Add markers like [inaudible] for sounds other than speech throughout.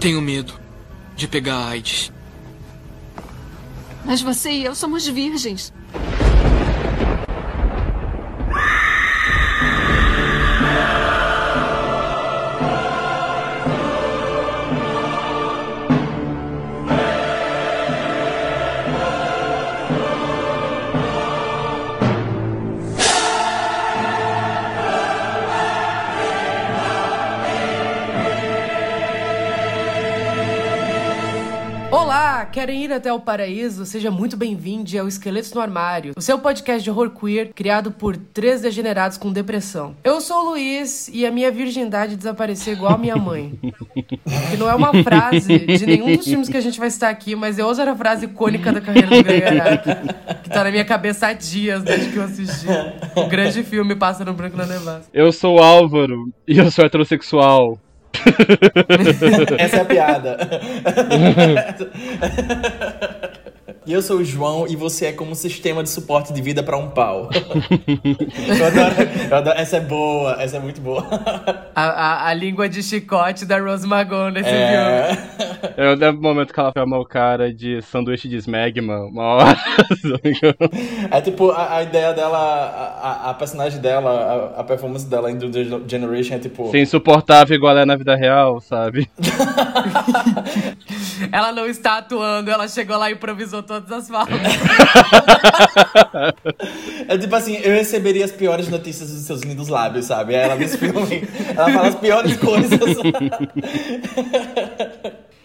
Tenho medo de pegar AIDS. Mas você e eu somos virgens. Querem ir até o paraíso? Seja muito bem-vindo ao Esqueletos no Armário, o seu podcast de horror queer criado por três degenerados com depressão. Eu sou o Luiz e a minha virgindade desapareceu igual a minha mãe. que não é uma frase de nenhum dos filmes que a gente vai citar aqui, mas eu uso a frase icônica da carreira do Greg Araki, que tá na minha cabeça há dias desde que eu assisti o grande filme Pássaro Branco na Nevasca. Eu sou o Álvaro e eu sou heterossexual. [laughs] Essa é a piada. [laughs] E eu sou o João e você é como um sistema de suporte de vida para um pau. [laughs] eu, adoro, eu adoro, essa é boa, essa é muito boa. A, a, a língua de chicote da Rose Magon nesse É. filme. Eu lembro o momento que ela chama o cara de sanduíche de smegma, uma hora. [laughs] É tipo, a, a ideia dela, a, a- a personagem dela, a, a performance dela em The Generation é tipo. Ser insuportável igual ela é na vida real, sabe? [laughs] Ela não está atuando, ela chegou lá e improvisou todas as falas. É tipo assim, eu receberia as piores notícias dos seus lindos lábios, sabe? Aí ela nesse filme, ela fala as piores coisas.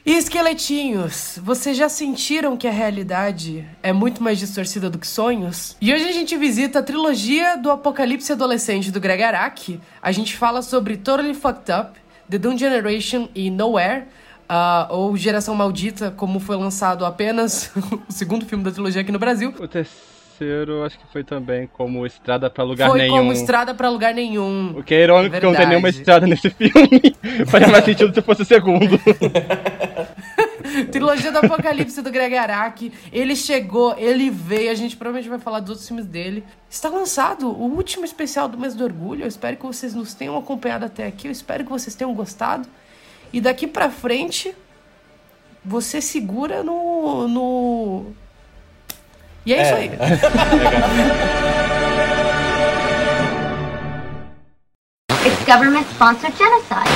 E esqueletinhos, vocês já sentiram que a realidade é muito mais distorcida do que sonhos? E hoje a gente visita a trilogia do Apocalipse Adolescente do Greg Araki. A gente fala sobre Totally Fucked Up, The Doom Generation e Nowhere, ah, ou Geração Maldita, como foi lançado apenas [laughs] o segundo filme da trilogia aqui no Brasil. O terceiro, acho que foi também como Estrada pra Lugar foi Nenhum. como Estrada pra Lugar Nenhum. O que é irônico porque não tem nenhuma estrada nesse filme. [laughs] Faria mais sentido se fosse o segundo. [laughs] Trilogia do Apocalipse do Greg Araki. Ele chegou, ele veio. A gente provavelmente vai falar dos outros filmes dele. Está lançado o último especial do mês do orgulho. Eu espero que vocês nos tenham acompanhado até aqui. Eu espero que vocês tenham gostado. E daqui pra frente, você segura no. no... E é, isso aí. [laughs] It's government sponsored genocide.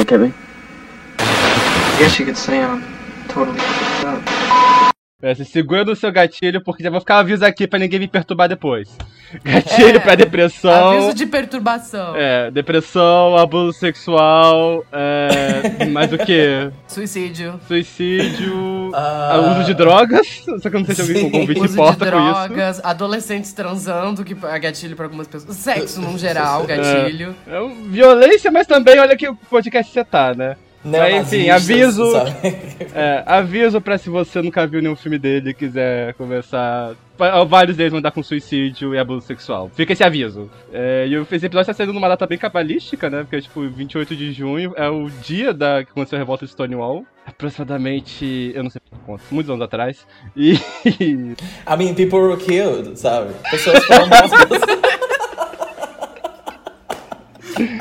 Okay, babe. I guess you could say I'm totally. É, se segura no seu gatilho, porque já vou ficar um aviso aqui pra ninguém me perturbar depois. [laughs] Gatilho É. pra depressão. Aviso de perturbação. É, depressão, abuso sexual, é, mais o que? Suicídio. Suicídio, Ah. uso de drogas. Só que eu não sei se alguém com convite se Uso de importa com isso. drogas, adolescentes transando, que é gatilho pra algumas pessoas. Sexo, num geral, [laughs] gatilho. É um- violência, mas também olha que o podcast você tá, né? Mas, enfim, aviso. [laughs] É, aviso pra se você nunca viu nenhum filme dele e quiser conversar. Vários deles vão dar com suicídio e abuso sexual. Fica esse aviso. É, e esse episódio tá saindo numa data bem cabalística, né? Porque, tipo, 28 de junho é o dia da que aconteceu a revolta de Stonewall. Aproximadamente, eu não sei quantos, muitos anos atrás. E. [laughs] I mean, people were killed, sabe? Pessoas foram mortas.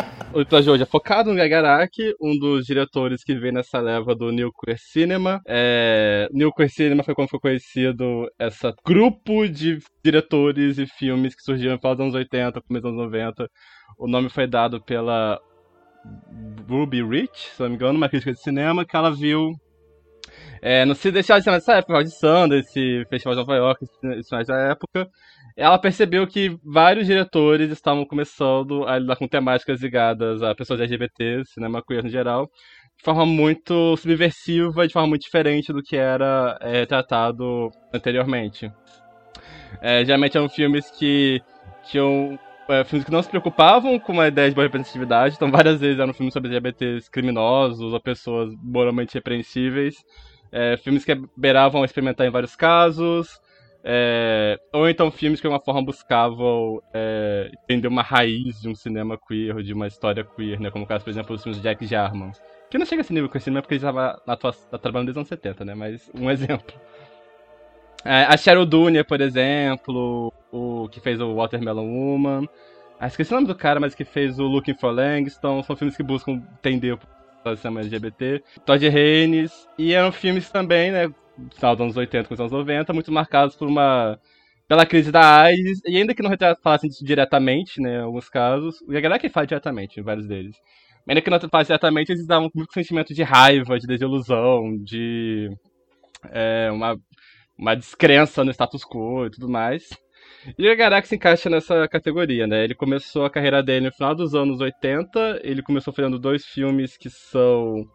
[laughs] O hoje é focado no Gagaraki, um dos diretores que vem nessa leva do New Queer Cinema. É, New Queer Cinema foi como foi conhecido esse grupo de diretores e filmes que surgiram pelos anos 80, começo dos anos 90. O nome foi dado pela Ruby Rich, se não me engano, uma crítica de cinema, que ela viu é, no Festival de Cinema dessa época, de Sundance, Festival de Nova York, esses finais da época, ela percebeu que vários diretores estavam começando a lidar com temáticas ligadas a pessoas LGBT, cinema queer no geral, de forma muito subversiva, de forma muito diferente do que era é, tratado anteriormente. É, geralmente eram filmes que tinham é, filmes que não se preocupavam com uma ideia de boa representatividade, então várias vezes eram filmes sobre LGBTs criminosos ou pessoas moralmente repreensíveis, é, filmes que beiravam a experimentar em vários casos, é, ou então filmes que de alguma forma buscavam é, entender uma raiz de um cinema queer, de uma história queer, né? Como o caso, por exemplo, dos filmes de Jack Jarman. Que não chega a esse nível com esse cinema porque ele estava tá trabalhando desde os anos 70, né? Mas um exemplo. É, a Cheryl Dunia, por exemplo, o que fez o Watermelon Woman. Ah, esqueci o nome do cara, mas que fez o Looking for Langston. São filmes que buscam entender da cinema LGBT, Todd Haynes, e eram filmes também, né, final dos anos 80 com os anos 90, muito marcados por uma pela crise da AIDS, e ainda que não falassem disso diretamente, né, em alguns casos, e a galera que fala diretamente em vários deles. Ainda que não falassem diretamente, eles davam muito sentimento de raiva, de desilusão, de é, uma, uma descrença no status quo e tudo mais. E o Garak se encaixa nessa categoria, né? Ele começou a carreira dele no final dos anos 80, ele começou fazendo dois filmes que são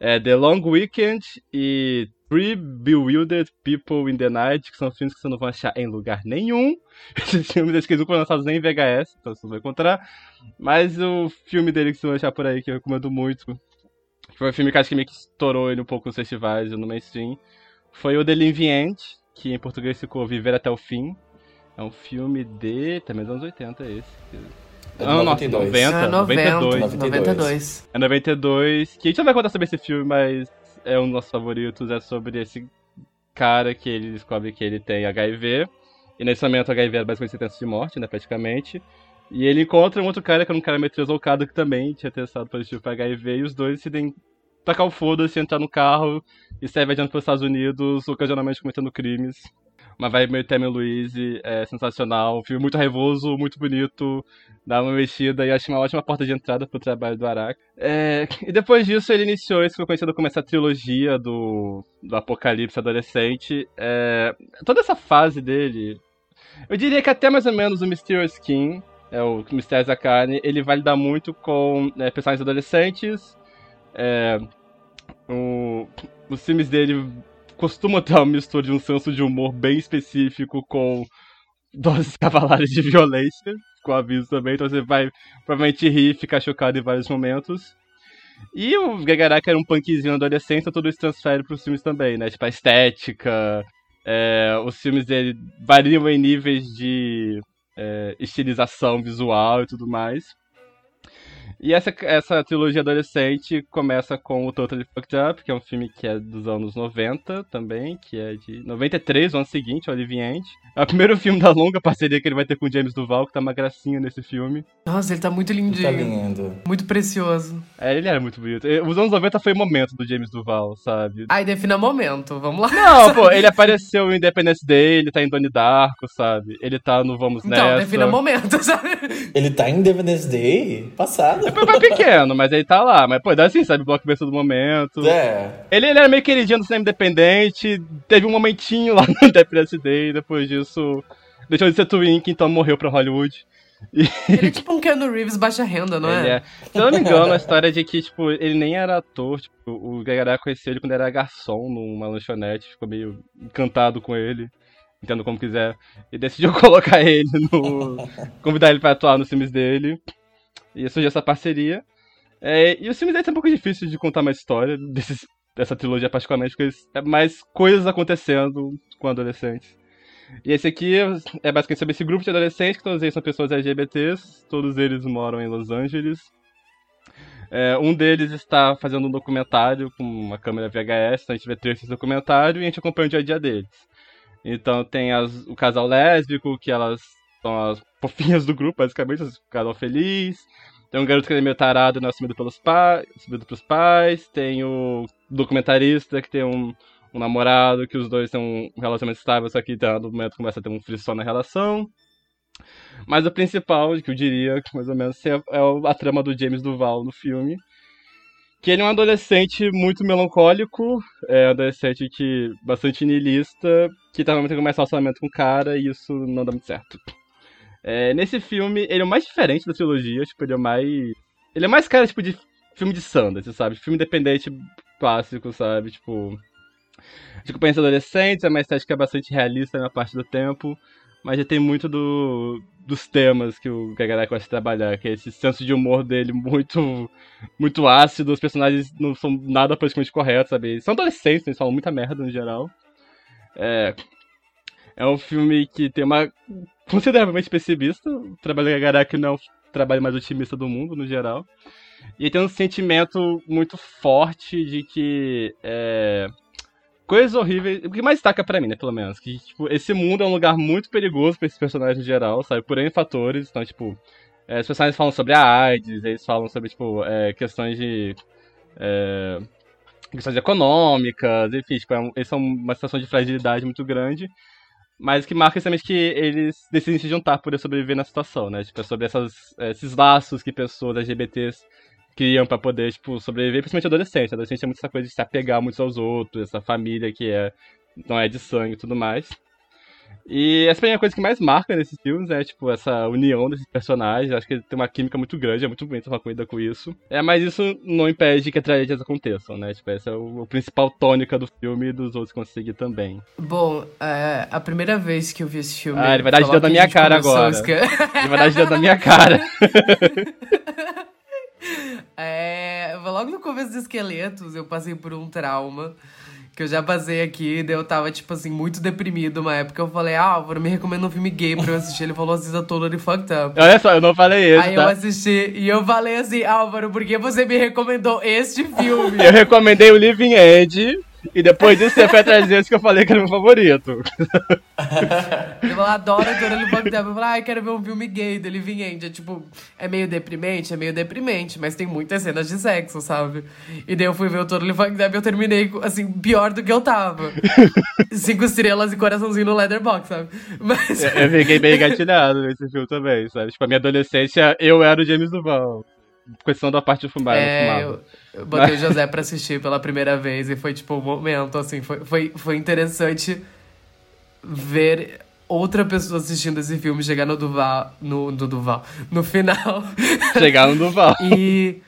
é, The Long Weekend e Three Bewildered People in the Night, que são filmes que você não vai achar em lugar nenhum. [laughs] Esses filmes acho que eles não foram lançados nem em VHS, então você não vai encontrar. Mas o filme dele que você vai achar por aí, que eu recomendo muito, foi um filme que acho que meio que estourou ele um pouco nos festivais e no mainstream, foi o End, que em português ficou Viver Até o Fim. É um filme de. também dos anos 80 esse. É Não, 92. 90, É 90, 92. 92. É 92. Que a gente não vai contar sobre esse filme, mas é um dos nossos favoritos. É sobre esse cara que ele descobre que ele tem HIV. E nesse momento HIV era basicamente sentença de morte, né? Praticamente. E ele encontra um outro cara que era um cara meio deslocado que também tinha testado positivo para HIV. E os dois decidem tacar o foda-se, entrar no carro e sair viajando pelos Estados Unidos, ocasionalmente cometendo crimes. Uma vibe meio e Louise, é sensacional. Um filme muito raivoso, muito bonito, dá uma mexida e acho uma ótima porta de entrada pro trabalho do Araki. É, e depois disso ele iniciou isso que foi conhecido como essa trilogia do, do apocalipse adolescente. É, toda essa fase dele, eu diria que até mais ou menos o Mysterious King, é o Mistérios da Carne, ele vai lidar muito com é, personagens adolescentes. É, o- os filmes dele costumam ter uma mistura de um senso de humor bem específico com doses [laughs] cavalares de violência, com aviso também, então você vai provavelmente rir ficar chocado em vários momentos. E o Gagaraka era um punkzinho na adolescência, tudo isso transfere pros filmes também, né? Tipo, a estética, é, os filmes dele variam em níveis de é, estilização visual e tudo mais. E essa, essa trilogia adolescente começa com o Totally Fucked Up, que é um filme que é dos anos 90 também, que é de 93, o ano seguinte, o Olive End. É o primeiro filme da longa parceria que ele vai ter com o James Duval, que tá uma gracinha nesse filme. Nossa, ele tá muito lindinho. Tá lindo. Muito precioso. É, ele era muito bonito. Os anos 90 foi o momento do James Duval, sabe? Ai, defina momento. Vamos lá. Não, pô, [laughs] ele apareceu em Independence Day, ele tá em Donnie Darko, sabe? Ele tá no Vamos Então, Nessa. defina momento, [laughs] sabe? Ele tá em Independence Day? Passado. Foi mais pequeno, mas ele tá lá. Mas, pô, dá assim, sabe? Blockbuster do momento. É. Ele, ele era meio queridinho do cinema independente, teve um momentinho lá no Independence Day, depois disso deixou de ser Twink, então morreu pra Hollywood. E Ele é tipo um Keanu Reeves baixa renda, não ele é? é. Se eu não me engano, a história é de que, tipo, ele nem era ator, tipo, o Gagará conheceu ele quando era garçom numa lanchonete, ficou meio encantado com ele, entendo como quiser, e decidiu [laughs] colocar ele no. convidar ele pra atuar nos filmes dele. E surgiu essa parceria. É, e os filmes dele são um pouco difíceis de contar uma história desses, dessa trilogia, particularmente, porque é mais coisas acontecendo com adolescentes. E esse aqui é basicamente sobre esse grupo de adolescentes, que todos eles são pessoas LGBTs, todos eles moram em Los Angeles. É, um deles está fazendo um documentário com uma câmera VHS, então a gente vê trechos desse documentário e a gente acompanha o dia a dia deles. Então tem as- o casal lésbico, que elas são as fofinhas do grupo, basicamente, o casal feliz. Tem um garoto que é meio tarado, né, assumido pelos pais, assumido pelos pais. Tem o documentarista que tem um, um namorado, que os dois têm um relacionamento estável, só que tá, no momento começa a ter um frição na relação. Mas o principal, que eu diria, mais ou menos, é, é o- a trama do James Duval no filme. Que ele é um adolescente muito melancólico, é um adolescente que bastante niilista, que tá tentando começar um relacionamento com um cara e isso não dá muito certo. É, nesse filme, ele é o mais diferente da trilogia, tipo, ele é mais. Ele é mais cara, tipo, de filme de Sanders, sabe? Filme independente clássico, sabe? Tipo. De companhias adolescentes, é uma estética bastante realista na parte do tempo, mas já tem muito do, dos temas que o Gagarek gosta de trabalhar, que é esse senso de humor dele muito muito ácido, os personagens não são nada politicamente corretos, sabe? Eles são adolescentes, eles falam muita merda no geral. É, é um filme que tem uma consideravelmente pessimista. O trabalho do Gagarek não é o trabalho mais otimista do mundo, no geral. E tem um sentimento muito forte de que é, coisas horríveis. O que mais destaca pra mim, né, pelo menos, que tipo, esse mundo é um lugar muito perigoso pra esses personagens no geral, sabe? Por N fatores. Então, tipo, é, os personagens falam sobre a AIDS, eles falam sobre, tipo, é, questões de é, questões econômicas, enfim, tipo, é eles são uma situação de fragilidade muito grande, mas que marca justamente que eles decidem se juntar por sobreviver na situação, né? Tipo, é sobre essas, esses laços que pessoas LGBTs criam para poder, tipo, sobreviver, principalmente adolescente. Adolescente é muito essa coisa de se apegar muito aos outros, essa família que é não é de sangue e tudo mais. E essa é a coisa que mais marca nesses filmes, é tipo essa união desses personagens. Acho que tem uma química muito grande, é muito bonito uma coisa com isso. É, mas isso não impede que tragédias aconteçam, né? Tipo, essa é o, o principal tônica do filme e dos outros conseguir também. Bom, é, a primeira vez que eu vi esse filme. Ah, ele vai dar de dedo na minha cara agora. Ele vai dar de dedo na minha cara. é, logo no começo dos esqueletos, eu passei por um trauma que eu já basei aqui, daí eu tava, tipo assim, muito deprimido uma época. Eu falei, ah, Álvaro, me recomenda um filme gay pra eu assistir. Ele falou, assista Totally Fucked Up. Olha só, eu não falei esse, Aí tá? eu assisti e eu falei assim, Álvaro, por que você me recomendou este filme? eu recomendei o Living End. E depois disso você foi atrás desse que eu falei que era meu favorito. [laughs] eu adoro Totally Fucked Up. Eu falei, ah, eu quero ver um filme gay do Living End. É tipo, é meio deprimente, é meio deprimente, mas tem muitas cenas de sexo, sabe? E daí eu fui ver o Totally Fucked Up e eu terminei, assim, pior do que eu tava. [laughs] Cinco estrelas e coraçãozinho no Letterboxd, sabe? Mas... Eu, eu fiquei bem engatilhado nesse filme também, sabe? Tipo, a minha adolescência, eu era o James Duval questão da parte de fumar, é, eu, eu botei o José pra assistir pela primeira vez e foi tipo um momento, assim, foi, foi, foi interessante ver outra pessoa assistindo esse filme chegar no Duval, no, no Duval, no final. [laughs] Chegar no Duval. e,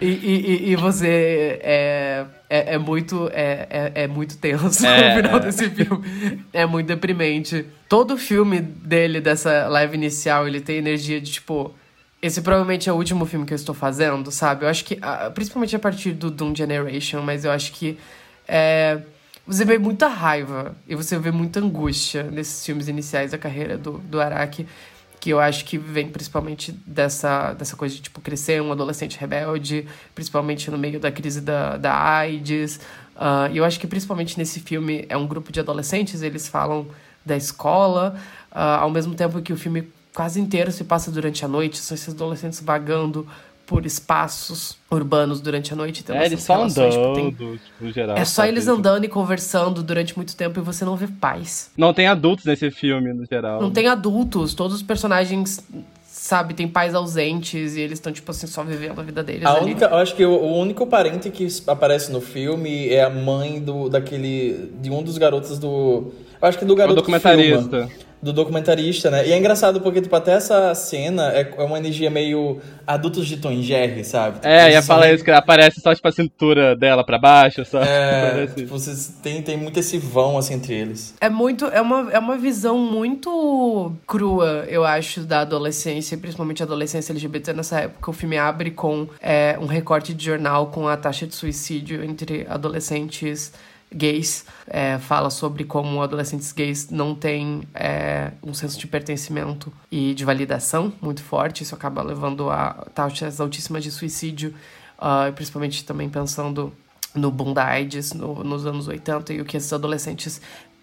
e, e, e você é, é, é muito é, é, é, muito tenso é, [laughs] no final desse filme. É muito deprimente. Todo filme dele, dessa live inicial, ele tem energia de tipo esse provavelmente é o último filme que eu estou fazendo, sabe? Eu acho que, principalmente a partir do Doom Generation, mas eu acho que é, você vê muita raiva e você vê muita angústia nesses filmes iniciais da carreira do, do Araki, que eu acho que vem principalmente dessa, dessa coisa de, tipo, crescer um adolescente rebelde, principalmente no meio da crise da, da AIDS. Uh, e eu acho que principalmente nesse filme é um grupo de adolescentes, eles falam da escola, uh, ao mesmo tempo que o filme quase inteiro se passa durante a noite, são esses adolescentes vagando por espaços urbanos durante a noite. É, eles só andando, tipo, tem... tipo, geral. É só eles andando e conversando durante muito tempo e você não vê pais. Não tem adultos nesse filme, no geral. Não tem adultos, todos os personagens sabe, tem pais ausentes e eles estão, tipo assim, só vivendo a vida deles. A ali. única, eu acho que o, o, único parente que aparece no filme é a mãe do daquele. de um dos garotos do. Eu acho que do garoto. O documentarista. Que filma do documentarista, né? E é engraçado porque, tipo, até essa cena é, é uma energia meio adultos de Tom Jerry, sabe? Tipo, é, ia falar isso, que aparece só, tipo, a cintura dela pra baixo, só. É, [laughs] tipo, vocês tem, tem muito esse vão, assim, entre eles. É muito, é uma, é uma visão muito crua, eu acho, da adolescência, principalmente a adolescência LGBT nessa época. O filme abre com é, um recorte de jornal com a taxa de suicídio entre adolescentes gays, é, fala sobre como adolescentes gays não têm é, um senso de pertencimento e de validação muito forte. Isso acaba levando a taxas altíssimas de suicídio, uh, principalmente também pensando no boom da AIDS no, nos anos 80 e o que esses adolescentes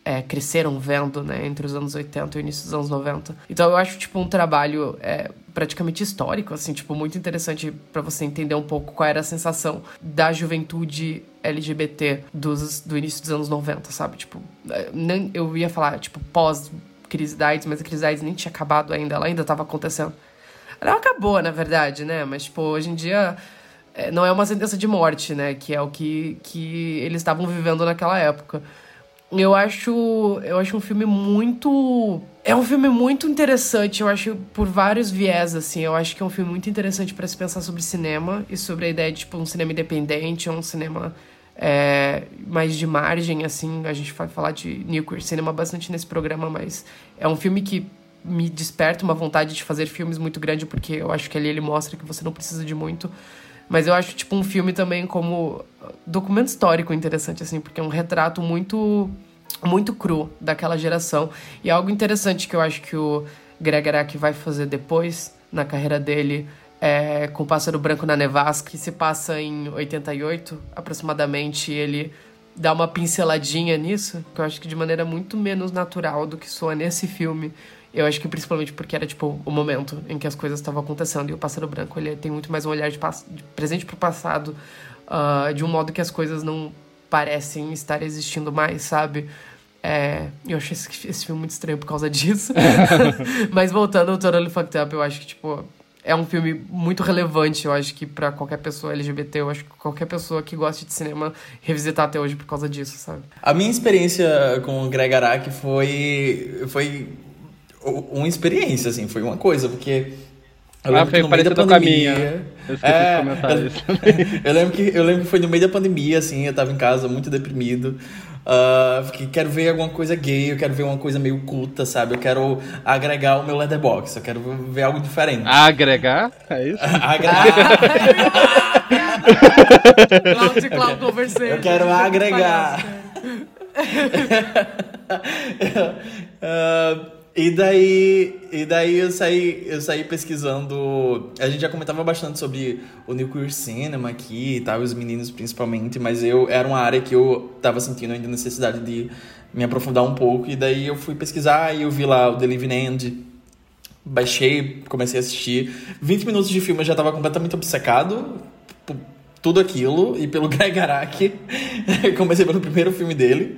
é, cresceram vendo, né, entre os anos 80 e o início dos anos 90. Então eu acho, tipo, um trabalho é, praticamente histórico, assim, tipo, muito interessante para você entender um pouco qual era a sensação da juventude LGBT dos, do início dos anos 90, sabe? Tipo, é, nem, eu ia falar, tipo, pós crise da AIDS, mas a crise da AIDS nem tinha acabado ainda, ela ainda estava acontecendo. Ela acabou, na verdade, né? Mas, tipo, hoje em dia é, não é uma sentença de morte, né? Que é o que, que eles estavam vivendo naquela época. Eu acho, eu acho um filme muito é um filme muito interessante, eu acho por vários viés assim. Eu acho que é um filme muito interessante para se pensar sobre cinema e sobre a ideia de tipo um cinema independente, um cinema é, mais de margem assim. A gente vai falar de new queer cinema bastante nesse programa, mas é um filme que me desperta uma vontade de fazer filmes muito grande porque eu acho que ali ele mostra que você não precisa de muito. Mas eu acho, tipo, um filme também como documento histórico interessante, assim, porque é um retrato muito, muito cru daquela geração. E algo interessante que eu acho que o Greg Araki vai fazer depois, na carreira dele, é com o Pássaro Branco na Nevasca, que se passa em 88, aproximadamente, ele dá uma pinceladinha nisso, que eu acho que de maneira muito menos natural do que soa nesse filme. Eu acho que principalmente porque era, tipo, o momento em que as coisas estavam acontecendo. E o Pássaro Branco, ele tem muito mais um olhar de, de presente pro passado ah, de um modo que as coisas não parecem estar existindo mais, sabe? É, eu achei esse, esse filme muito estranho por causa [laughs] disso. [laughs] Mas voltando ao Totally Fucked Up, eu acho que, tipo, é um filme muito relevante, eu acho que pra qualquer pessoa LGBT, eu acho que qualquer pessoa que gosta de cinema revisitar até hoje por causa disso, sabe? A minha experiência com o Greg Araki foi, foi uma experiência, assim, foi uma coisa, porque... Eu Ah, lembro que foi no meio da parecido com a pandemia- minha. Eu esqueci É, de comentar eu- isso. [laughs] eu lembro que eu lembro que foi no meio da pandemia, assim, eu tava em casa muito deprimido. Ah, fiquei, quero ver alguma coisa gay, eu quero ver uma coisa meio culta, sabe? Eu quero agregar o meu letterbox, eu quero ver algo diferente. Agregar? É [laughs] isso? Agregar. Cloud Conversation. Eu quero agregar. [laughs] Ah, e daí, e daí eu saí, eu saí pesquisando. A gente já comentava bastante sobre o New Queer Cinema aqui e tal, os meninos principalmente, mas eu era uma área que eu tava sentindo ainda necessidade de me aprofundar um pouco. E daí eu fui pesquisar e eu vi lá o The Living End. Baixei, comecei a assistir. 20 minutos de filme eu já tava completamente obcecado por tudo aquilo e pelo [laughs] Greg Araki. [laughs] comecei pelo primeiro filme dele.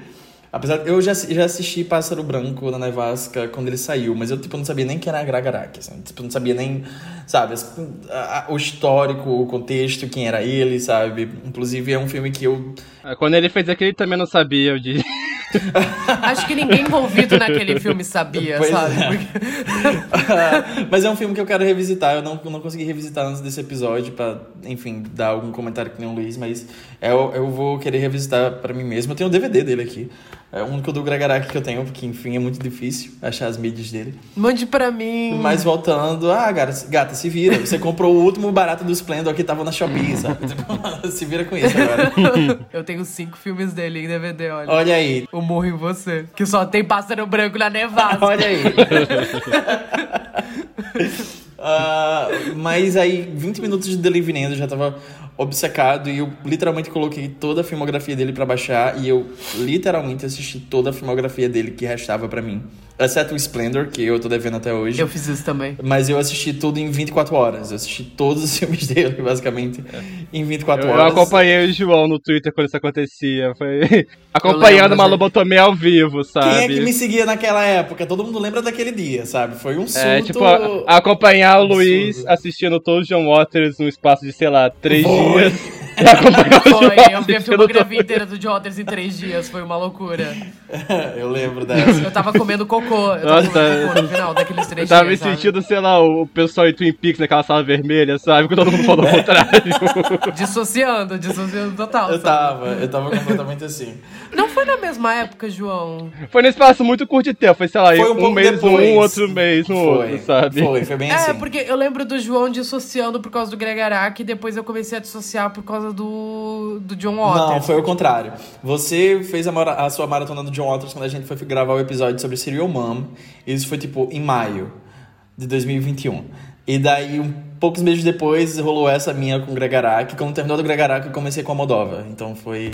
Apesar eu já, já assisti Pássaro Branco na Nevasca quando ele saiu, mas eu tipo não sabia nem quem era Greg Araki, assim, tipo não sabia nem, sabe, as- a- a- o histórico, o contexto, quem era ele, sabe? Inclusive é um filme que eu Quando ele fez aquele, ele também não sabia, eu disse. [laughs] [laughs] Acho que ninguém envolvido naquele filme sabia, Pois sabe? é. Porque- [laughs] Mas é um filme que eu quero revisitar. Eu não, eu não consegui revisitar antes desse episódio pra, enfim, dar algum comentário que nem o Luiz, mas eu, eu vou querer revisitar pra mim mesmo. Eu tenho o DVD dele aqui. É o único do Greg Araki que eu tenho, porque, enfim, é muito difícil achar as mídias dele. Mande pra mim. Mas voltando, ah, gata, gata, se vira. Você comprou o último barato do Splendor que tava na Shopee, [laughs] sabe? Tipo, se vira com isso agora. [laughs] Eu tenho cinco filmes dele em DVD, olha. Olha aí. O Morro em Você. Que só tem pássaro branco na nevasca. Olha aí. [laughs] Ah, mas aí, 20 minutos de The Living End, eu já tava obcecado e eu literalmente coloquei toda a filmografia dele pra baixar e eu literalmente assisti toda a filmografia dele que restava pra mim. Exceto o Splendor, que eu tô devendo até hoje. Eu fiz isso também. Mas eu assisti tudo em 24 horas. Eu assisti todos os [laughs] filmes dele, basicamente, em 24 Eu, eu horas. acompanhei o João no Twitter quando isso acontecia. Foi [laughs] acompanhando lembro, uma gente. lobotomia ao vivo, sabe? Quem é que me seguia naquela época? Todo mundo lembra daquele dia, sabe? Foi um surto... É, tipo, a- acompanhar o. Luiz assistindo todo o John Waters num espaço de, sei lá, três dias. E [laughs] acompanhar o Foi, eu vi a filmografia inteira do John Waters em três dias. Foi uma loucura. [laughs] eu lembro dessa. Eu tava comendo cocô. Eu tava Nossa, comendo cocô no final daqueles três Eu tava me dias, sabe? sentindo, sei lá, o pessoal em Twin Peaks naquela sala vermelha, sabe? Com todo mundo falando ao [laughs] contrário. Dissociando, dissociando total. Eu sabe? tava, eu tava completamente assim. Não foi na mesma época, João. Foi num espaço muito curto de tempo. Foi, sei lá, Foi um um, pouco mês depois. um, outro mês no Foi, outro, sabe? Foi, foi bem É, assim. porque eu lembro do João dissociando por causa do Greg Araki e depois eu comecei a dissociar por causa do, do John Waters. Não, foi o contrário. Você fez a, a sua maratona do John Waters quando a gente foi gravar o episódio sobre Serial Mom. Isso foi tipo em maio de 2021. E daí, um, poucos meses depois, rolou essa minha com o Greg Araki. Quando terminou do Greg Araki, eu comecei com a Moldova. Então foi.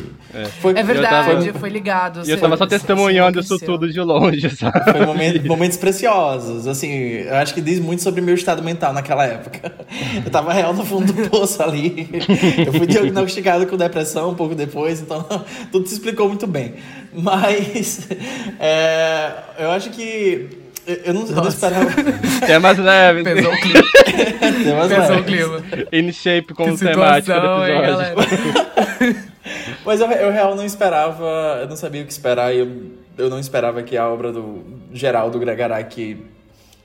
Foi, É verdade, tava- foi ligado. E eu tava só testemunhando isso tudo de longe, sabe? Foi momen- momentos preciosos, assim, eu acho que diz muito sobre meu estado mental naquela época. Eu tava real no fundo do poço ali. Eu fui diagnosticado com depressão um pouco depois, então tudo se explicou muito bem. Mas é, eu acho que eu- não, eu não esperava. É mais leve. Pesou o clima. Tem mais Pesou leve. o clima. In shape como Que temática do situação, hein, episódio. galera? [laughs] Mas eu, eu real não esperava, eu não sabia o que esperar e eu, eu não esperava que a obra do geral do Greg Araki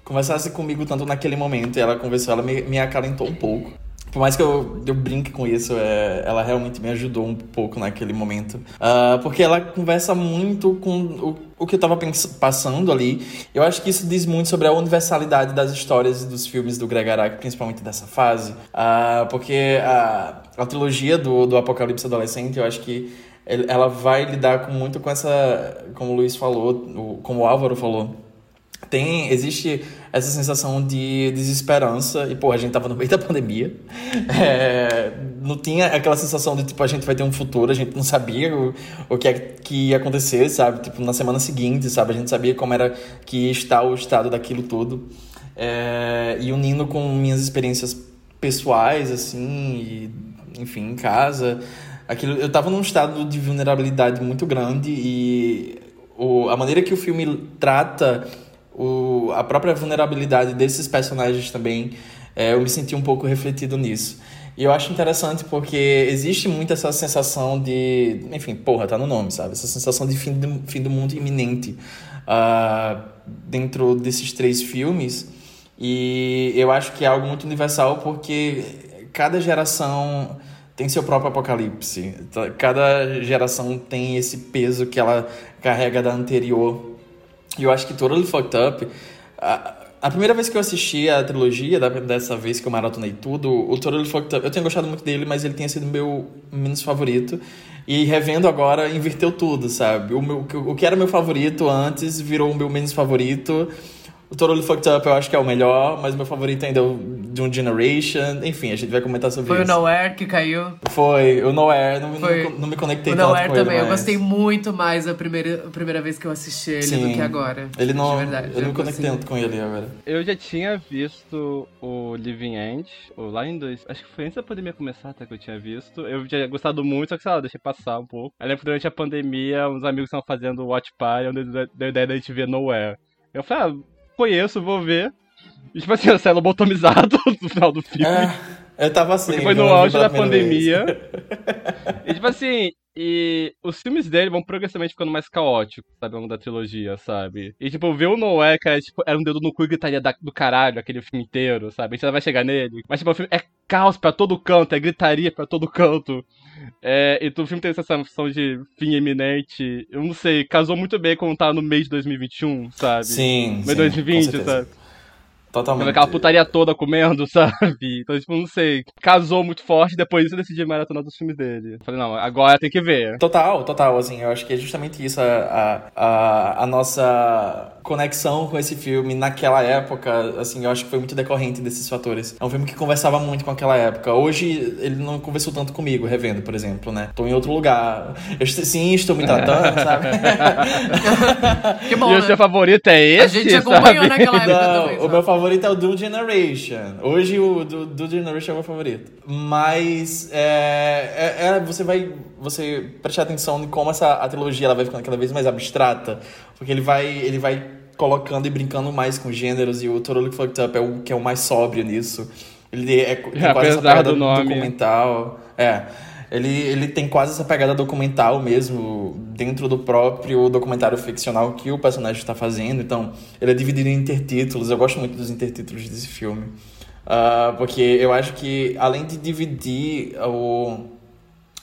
conversasse comigo tanto naquele momento. E ela conversou, ela me, me acalentou um pouco. Por mais que eu, eu brinque com isso, é, ela realmente me ajudou um pouco naquele momento. Ah, porque ela conversa muito com o, o que eu tava passando ali. Eu acho que isso diz muito sobre a universalidade das histórias e dos filmes do Greg Araki, principalmente dessa fase. Ah, porque a, a trilogia do, do Apocalipse Adolescente, eu acho que ela vai lidar com, muito com essa, como o Luiz falou, como o Álvaro falou, tem existe essa sensação de desesperança. E pô a gente tava no meio da pandemia. É, não tinha aquela sensação de tipo a gente vai ter um futuro a gente não sabia o, o que é que ia acontecer sabe? Tipo na semana seguinte sabe? A gente sabia como era que estar o estado daquilo tudo. É, e unindo com minhas experiências pessoais assim e enfim, em casa. Aquilo, eu tava num estado de vulnerabilidade muito grande e o, a maneira que o filme trata o, a própria vulnerabilidade desses personagens também, é, eu me senti um pouco refletido nisso. E eu acho interessante porque existe muito essa sensação de. Enfim, porra, tá no nome, sabe? Essa sensação de fim do, fim do mundo iminente uh, dentro desses três filmes. E eu acho que é algo muito universal porque cada geração tem seu próprio apocalipse. Cada geração tem esse peso que ela carrega da anterior. E eu acho que Totally Fucked Up. A, a primeira vez que eu assisti a trilogia, dessa vez que eu maratonei tudo, o Totally Fucked Up, eu tenho gostado muito dele, mas ele tinha sido meu menos favorito. E revendo agora, inverteu tudo, sabe? O, meu, o que era meu favorito antes virou o meu menos favorito. O Totally Fucked Up eu acho que é o melhor, mas meu favorito ainda é o de um Generation. Enfim, a gente vai comentar sobre Foi isso. Foi o Nowhere que caiu. Foi, o Nowhere. Não, Foi. não, não me conectei o tanto Nowhere com também. ele. Mas... Eu gostei muito mais a primeira, a primeira vez que eu assisti ele Sim. do que agora. Ele não, de verdade. Eu não me conectei tanto com ele agora. Eu já tinha visto o Living End, ou lá em dois. Acho que foi antes da pandemia começar até que eu tinha visto. Eu já tinha gostado muito, só que sei lá, deixei passar um pouco. Aí lembro que durante a pandemia, uns amigos estavam fazendo Watch Party, onde deu a ideia da gente ver Nowhere. Eu falei, ah, conheço, vou ver. E, tipo assim, [laughs] a lobotomizado [laughs] no final do filme. É, eu tava assim. Porque foi no auge da pandemia. [laughs] e, tipo assim, e os filmes dele vão progressivamente ficando mais caóticos, sabe? Ao longo da trilogia, sabe? E, tipo, ver o Noé, que era, tipo, era um dedo no cu e gritaria da, do caralho aquele filme inteiro, sabe? A gente ainda vai chegar nele. Mas, tipo, o filme é caos pra todo canto, é gritaria pra todo canto. É, e o filme tem essa sensação de fim iminente. Eu não sei, casou muito bem quando tá no mês de 2021, sabe? Sim. Meio de 2020, sabe? Totalmente. Aquela putaria toda comendo, [laughs] sabe? Então, tipo, não sei. Casou muito forte, depois disso eu decidi maratonar dos filmes dele. Falei, não, agora tem que ver. Total, total, assim, eu acho que é justamente isso a, a, a nossa conexão com esse filme naquela época, assim, eu acho que foi muito decorrente desses fatores. É um filme que conversava muito com aquela época. Hoje, ele não conversou tanto comigo, revendo, por exemplo, né? Tô em outro lugar. Eu, sim, estou me tratando, [laughs] sabe? que bom, E né? o seu favorito é esse, A gente acompanhou sabe? naquela época Não, também. o meu favorito é o Doom Generation. Hoje o do, do Generation é o meu favorito. Mas é, é, é, você vai você prestar atenção em como essa a trilogia ela vai ficando cada vez mais abstrata, porque ele vai ele vai colocando e brincando mais com gêneros e o Totally Fucked Up é o que é o mais sóbrio nisso. Ele é, tem quase essa Apesar pegada do nome. documental. É. Ele, ele tem quase essa pegada documental mesmo, dentro do próprio documentário ficcional que o personagem está fazendo. Então, ele é dividido em intertítulos. Eu gosto muito dos intertítulos desse filme. Ah, porque eu acho que, além de dividir o,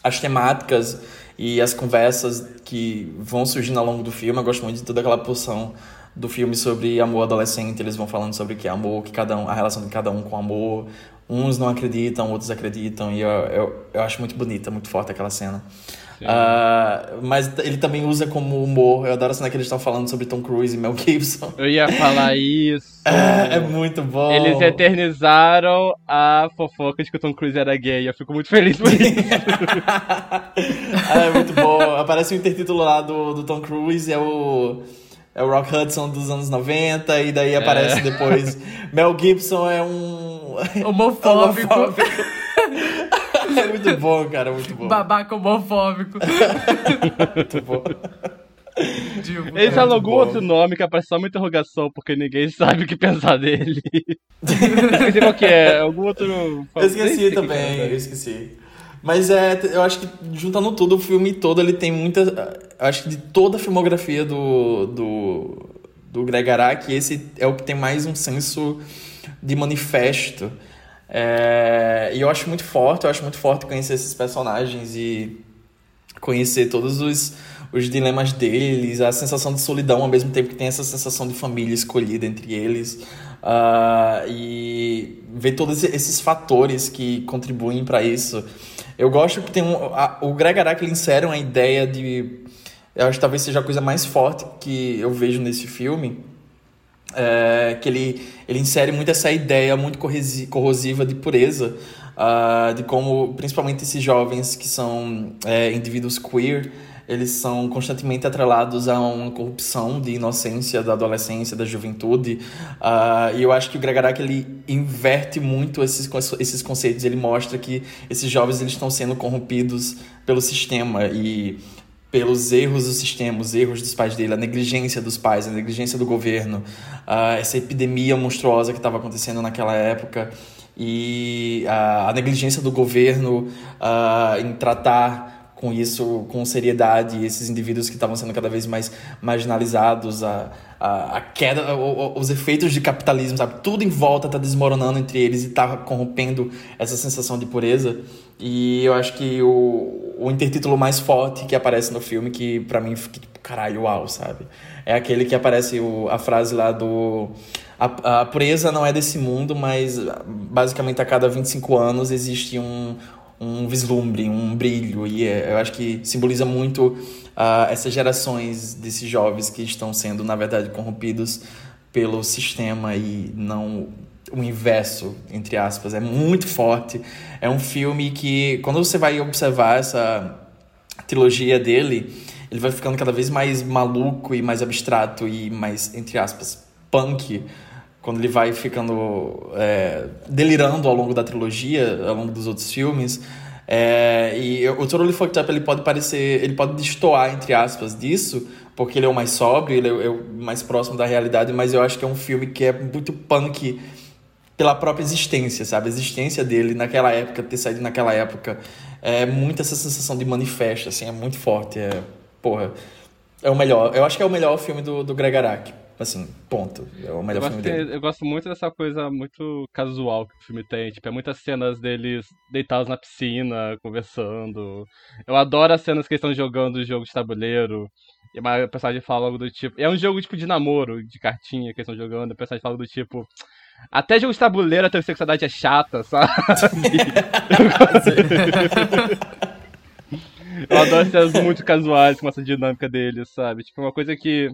as temáticas e as conversas que vão surgindo ao longo do filme, eu gosto muito de toda aquela porção do filme sobre amor adolescente. Eles vão falando sobre que é amor, que cada um, a relação de cada um com amor. Uns não acreditam, outros acreditam, e eu, eu, eu acho muito bonita, muito forte aquela cena. Uh, mas ele também usa como humor. Eu adoro a cena que eles estão falando sobre Tom Cruise e Mel Gibson. Eu ia falar isso. [laughs] É, é muito bom. Eles eternizaram a fofoca de que o Tom Cruise era gay. Eu fico muito feliz por isso. [laughs] é muito bom. Aparece o intertítulo lá do, do Tom Cruise, é o. É o Rock Hudson dos anos 90, e daí aparece É. depois. [laughs] Mel Gibson é um. [laughs] Homofóbico. [laughs] é muito bom, cara, muito bom. Babaca homofóbico. Muito bom. Muito algum bom. outro nome que aparece só uma interrogação, porque ninguém sabe o que pensar dele. Eu esqueci qual que é. Algum outro. Eu esqueci também, eu esqueci. Mas é, eu acho que juntando tudo, o filme todo, ele tem muita. Acho que de toda a filmografia do, do, do Greg Araki, esse é o que tem mais um senso de manifesto. É, e eu acho muito forte, eu acho muito forte conhecer esses personagens e conhecer todos os, os dilemas deles, a sensação de solidão ao mesmo tempo que tem essa sensação de família escolhida entre eles. Ah, e ver todos esses fatores que contribuem para isso. Eu gosto que tem um. a- o Greg Araki insere uma ideia de. Eu acho que talvez seja a coisa mais forte que eu vejo nesse filme. é, que ele, ele insere muito essa ideia muito corrosiva de pureza. uh, de como, principalmente esses jovens que são é, indivíduos queer, eles são constantemente atrelados a uma corrupção de inocência da adolescência, da juventude. Uh, e eu acho que o Gregarak ele inverte muito esses, esses conceitos. Ele mostra que esses jovens eles estão sendo corrompidos pelo sistema e pelos erros do sistema, os erros dos pais dele, a negligência dos pais, a negligência do governo, uh, essa epidemia monstruosa que estava acontecendo naquela época e a, a negligência do governo uh, em tratar com isso com seriedade esses indivíduos que estavam sendo cada vez mais marginalizados a, a, a queda os efeitos de capitalismo sabe? Tudo em volta está desmoronando entre eles e está corrompendo essa sensação de pureza. E eu acho que o, o intertítulo mais forte que aparece no filme que para mim fica tipo caralho uau sabe? É aquele que aparece o, a frase lá do a, a pureza não é desse mundo, mas basicamente a cada 25 anos existe um, um vislumbre, um brilho, e é, eu acho que simboliza muito uh, essas gerações desses jovens que estão sendo, na verdade, corrompidos pelo sistema e não o inverso, entre aspas. É muito forte. É um filme que, quando você vai observar essa trilogia dele, ele vai ficando cada vez mais maluco e mais abstrato e mais, entre aspas, punk quando ele vai ficando é, delirando ao longo da trilogia, ao longo dos outros filmes. É, e o Totally Fucked Up ele pode parecer, ele pode destoar entre aspas disso, porque ele é o mais sóbrio, ele é, é o mais próximo da realidade, mas eu acho que é um filme que é muito punk pela própria existência, sabe? A existência dele naquela época, ter saído naquela época, é muito essa sensação de manifesto, assim, é muito forte, é, porra, é o melhor, eu acho que é o melhor filme do, do Greg Araki. Assim, ponto. É o melhor eu filme dele. Eu gosto muito dessa coisa muito casual que o filme tem. Tipo, é muitas cenas deles deitados na piscina, conversando. Eu adoro as cenas que eles estão jogando jogo de tabuleiro. E a personagem fala algo do tipo. É um jogo tipo de namoro, de cartinha que eles estão jogando. A personagem fala algo do tipo. Até jogo de tabuleiro a sexualidade é chata, [laughs] sabe? [laughs] eu adoro cenas muito casuais com essa dinâmica deles, sabe? Tipo, uma coisa que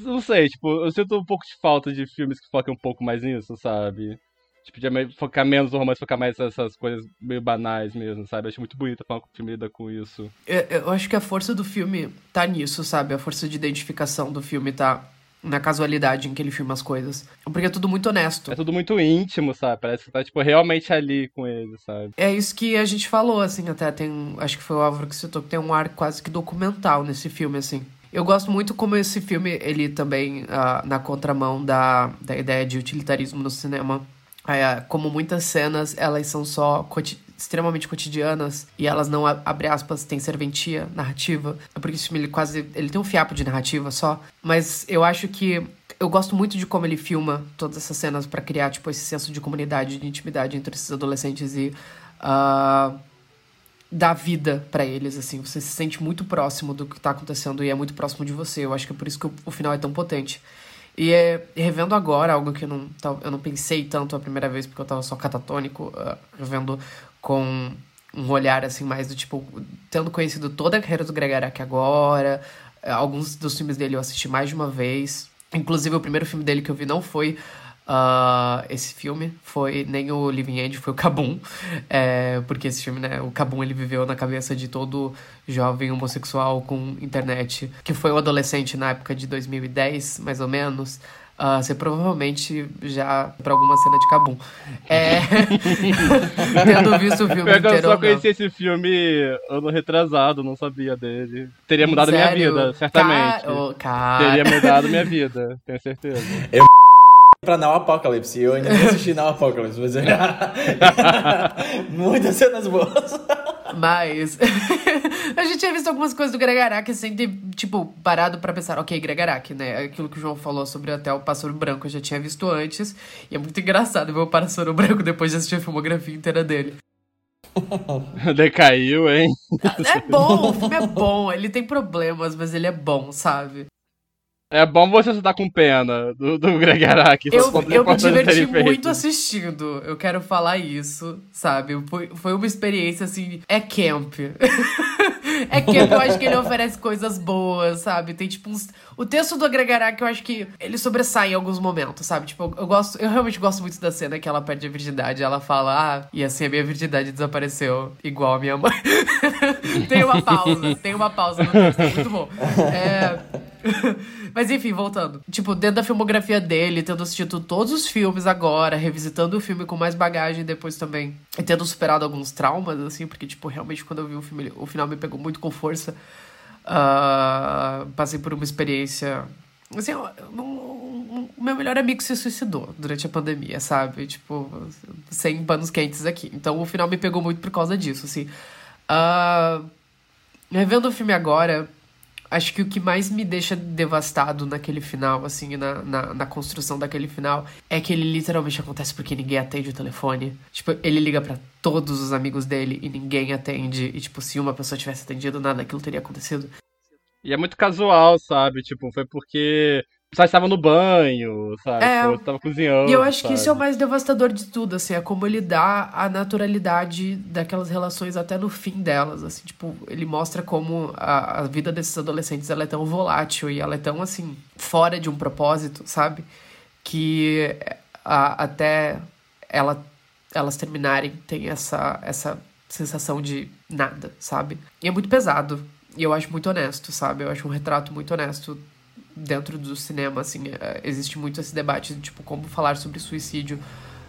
não sei, tipo, eu sinto um pouco de falta de filmes que focam um pouco mais nisso, sabe? Tipo, de focar menos no romance, focar mais nessas coisas meio banais mesmo, sabe? Eu acho muito bonito como o filme lida com isso. Eu, eu acho que a força do filme tá nisso, sabe? A força de identificação do filme tá na casualidade em que ele filma as coisas. Porque é tudo muito honesto. É tudo muito íntimo, sabe? Parece que tá, tipo, realmente ali com ele, sabe? É isso que a gente falou, assim, até tem. Acho que foi o Álvaro que citou que tem um ar quase que documental nesse filme, assim. Eu gosto muito como esse filme, ele também, uh, na contramão da, da ideia de utilitarismo no cinema, uh, como muitas cenas, elas são só extremamente cotidianas e elas não, abre aspas, têm serventia narrativa. É porque esse filme, ele quase, ele tem um fiapo de narrativa só, mas eu acho que eu gosto muito de como ele filma todas essas cenas para criar, tipo, esse senso de comunidade, de intimidade entre esses adolescentes e... Uh, dá vida para eles, assim. Você se sente muito próximo do que tá acontecendo e é muito próximo de você. Eu acho que é por isso que o, o final é tão potente. E é, revendo agora, algo que eu não, eu não pensei tanto a primeira vez, porque eu tava só catatônico, uh, revendo com um olhar, assim, mais do tipo, tendo conhecido toda a carreira do Greg Araki agora, uh, alguns dos filmes dele eu assisti mais de uma vez. Inclusive, o primeiro filme dele que eu vi não foi Uh, esse filme foi nem o Living End, foi o Kabum. É, porque esse filme, né? O Kabum ele viveu na cabeça de todo jovem homossexual com internet, que foi um adolescente na época de 2010, mais ou menos. Uh, você provavelmente já para alguma cena de Kabum. É... [laughs] Tendo visto o filme eu inteiro. Eu só conheci esse filme ano retrasado, não sabia dele. Teria mudado Sério? minha vida, certamente. Car... Oh, car... Teria mudado minha [laughs] vida, tenho certeza. Eu pra Now Apocalypse. Eu ainda não assisti Now Apocalypse, mas eu já... Muitas cenas boas. Mas [laughs] a gente tinha visto algumas coisas do Greg Araki sem ter, tipo, parado para pensar, ok, Greg Araki, né? Aquilo que o João falou sobre até o Pássaro Branco eu já tinha visto antes. E é muito engraçado ver o Pássaro Branco depois de assistir a filmografia inteira dele. [laughs] Decaiu, hein? É bom, o filme é bom, ele tem problemas, mas ele é bom, sabe? É bom você estar com pena do, do Greg Araki. Eu, eu me diverti muito assistindo. Eu quero falar isso, sabe? Foi, foi uma experiência assim. É camp. [laughs] é que eu acho que ele oferece coisas boas, sabe? Tem tipo uns. O texto do Agregará que eu acho que ele sobressai em alguns momentos, sabe? Tipo, eu gosto. Eu realmente gosto muito da cena que ela perde a virgindade. Ela fala, ah, e assim a minha virgindade desapareceu, igual a minha mãe. [laughs] tem uma pausa, tem uma pausa no texto, muito bom. É. [laughs] Mas enfim, voltando. Tipo, dentro da filmografia dele, tendo assistido todos os filmes agora, revisitando o filme com mais bagagem depois também. E tendo superado alguns traumas, assim, porque, tipo, realmente quando eu vi o filme, o final me pegou muito com força. Uh, passei por uma experiência. Assim, o meu melhor amigo se suicidou durante a pandemia, sabe? Tipo, sem panos quentes aqui. Então o final me pegou muito por causa disso, assim. Uh, revendo o filme agora, acho que o que mais me deixa devastado naquele final, assim, na, na, na, construção daquele final, é que ele literalmente acontece porque ninguém atende o telefone. Tipo, ele liga para todos os amigos dele e ninguém atende. E, tipo, se uma pessoa tivesse atendido, nada daquilo teria acontecido. E é muito casual, sabe? Tipo, foi porque só estava no banho, sabe? É, Pô, tava cozinhando. E eu acho sabe? que isso é o mais devastador de tudo, assim, é como ele dá a naturalidade daquelas relações até no fim delas, assim, tipo, ele mostra como a, a vida desses adolescentes ela é tão volátil e ela é tão, assim, fora de um propósito, sabe? Que a, até ela, elas terminarem tem essa, essa sensação de nada, sabe? E é muito pesado. E eu acho muito honesto, sabe? Eu acho um retrato muito honesto dentro do cinema, assim, é, existe muito esse debate de, tipo, como falar sobre suicídio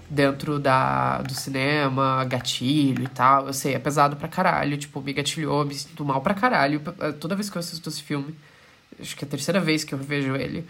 dentro da, do cinema, gatilho e tal. Eu sei, é pesado pra caralho, tipo, me gatilhou, me sinto mal pra caralho. É, toda vez que eu assisto esse filme, acho que é a terceira vez que eu vejo ele,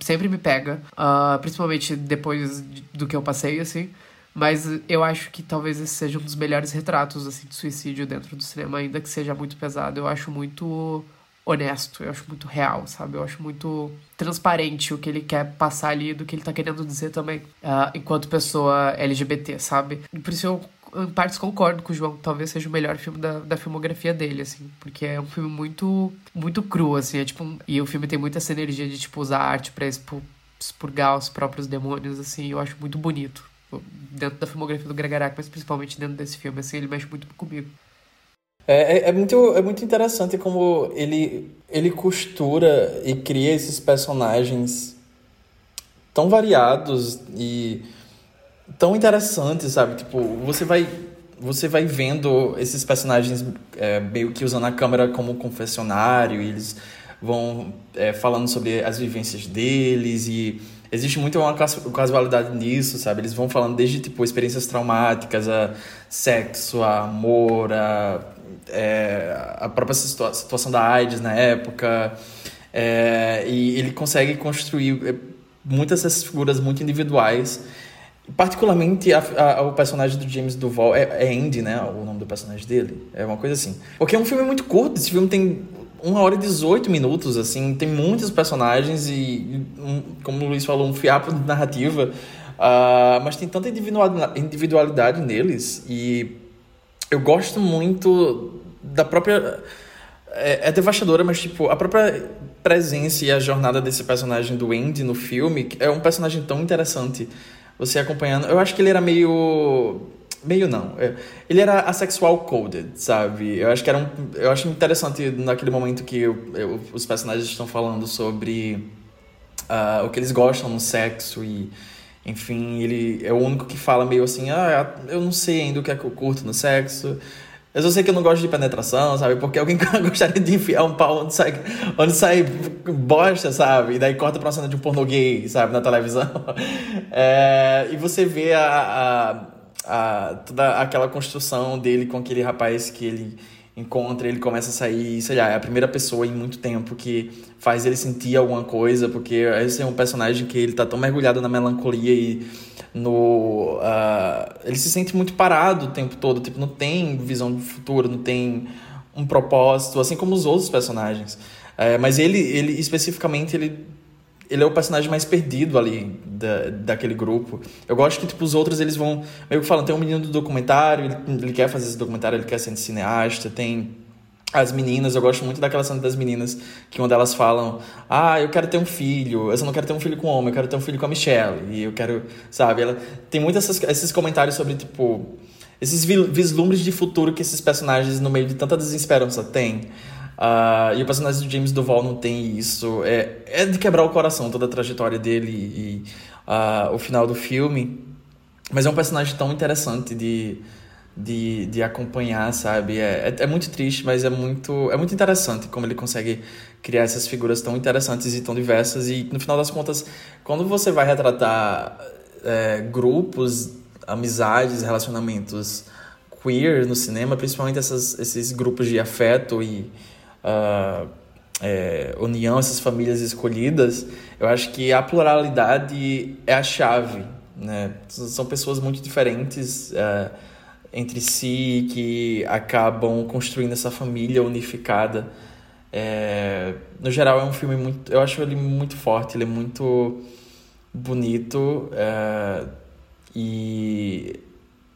sempre me pega, uh, principalmente depois do que eu passei, assim. Mas eu acho que talvez esse seja um dos melhores retratos, assim, de suicídio dentro do cinema, ainda que seja muito pesado. Eu acho muito honesto, eu acho muito real, sabe? Eu acho muito transparente o que ele quer passar ali do que ele tá querendo dizer também, uh, enquanto pessoa LGBT, sabe? E por isso eu em partes concordo com o João, talvez seja o melhor filme da, da filmografia dele, assim, porque é um filme muito, muito cru, assim, é tipo, um, e o filme tem muita essa energia de, tipo, usar arte pra expurgar os próprios demônios, assim, eu acho muito bonito, dentro da filmografia do Gregorak, mas principalmente dentro desse filme, assim, ele mexe muito comigo. É, é, é, muito, é muito interessante como ele, ele costura e cria esses personagens tão variados e tão interessantes, sabe? Tipo, você vai, você vai vendo esses personagens é, meio que usando a câmera como confessionário, e eles vão é, falando sobre as vivências deles e existe muito uma casualidade nisso, sabe? Eles vão falando desde, tipo, experiências traumáticas, a sexo, a amor, a é, a própria situa situação da AIDS na época. É, e ele consegue construir é, muitas dessas figuras muito individuais. Particularmente a, a, o personagem do James Duval é, é Andy, né? O nome do personagem dele. É uma coisa assim. Porque é um filme muito curto. Esse filme tem uma hora e 18 minutos, assim. Tem muitos personagens e, um, como o Luiz falou, um fiapo de narrativa. Uh, mas tem tanta individualidade neles e eu gosto muito da própria. É, é, devastadora, mas, tipo, a própria presença e a jornada desse personagem do Andy no filme é um personagem tão interessante. Você acompanhando. Eu acho que ele era meio. Meio não. É, ele era asexual coded, sabe? Eu acho que era um. Eu acho interessante naquele momento que eu, eu, os personagens estão falando sobre uh, o que eles gostam no sexo e enfim, ele é o único que fala meio assim: ah, eu não sei ainda o que é que eu curto no sexo. Eu só sei que eu não gosto de penetração, sabe? Porque alguém [laughs] gostaria de enfiar um pau onde sai, onde sai bosta, sabe? E daí corta pra cena de um pornô gay, sabe? Na televisão. [laughs] É, e você vê a, a, a, toda aquela construção dele com aquele rapaz que ele encontra, ele começa a sair, sei lá, é a primeira pessoa em muito tempo que faz ele sentir alguma coisa, porque esse é um personagem que ele tá tão mergulhado na melancolia e no uh, ele se sente muito parado o tempo todo, tipo, não tem visão de futuro, não tem um propósito, assim como os outros personagens. É, mas ele, ele especificamente, ele ele é o personagem mais perdido ali da, daquele grupo. Eu gosto que, tipo, os outros, eles vão... Meio que falam, tem um menino do documentário, ele, ele quer fazer esse documentário, ele quer ser cineasta, tem as meninas, eu gosto muito daquela cena das meninas, que uma delas falam, ah, eu quero ter um filho, eu só não quero ter um filho com homem, eu quero ter um filho com a Michelle, e eu quero, sabe, ela tem muitos esses comentários sobre, tipo, esses vislumbres de futuro que esses personagens, no meio de tanta desesperança, têm. Uh, e o personagem do James Duval não tem isso. É, é de quebrar o coração toda a trajetória dele e uh, o final do filme. Mas é um personagem tão interessante de, de, de acompanhar, sabe? É, é, é, muito triste, mas é muito, é muito interessante como ele consegue criar essas figuras tão interessantes e tão diversas. E no final das contas, quando você vai retratar é, grupos, amizades, relacionamentos queer no cinema, principalmente essas, esses grupos de afeto e uh, é, união, essas famílias escolhidas, eu acho que a pluralidade é a chave. Né? São pessoas muito diferentes uh, entre si que acabam construindo essa família unificada. É, no geral, é um filme muito. Eu acho ele muito forte, ele é muito bonito. É, e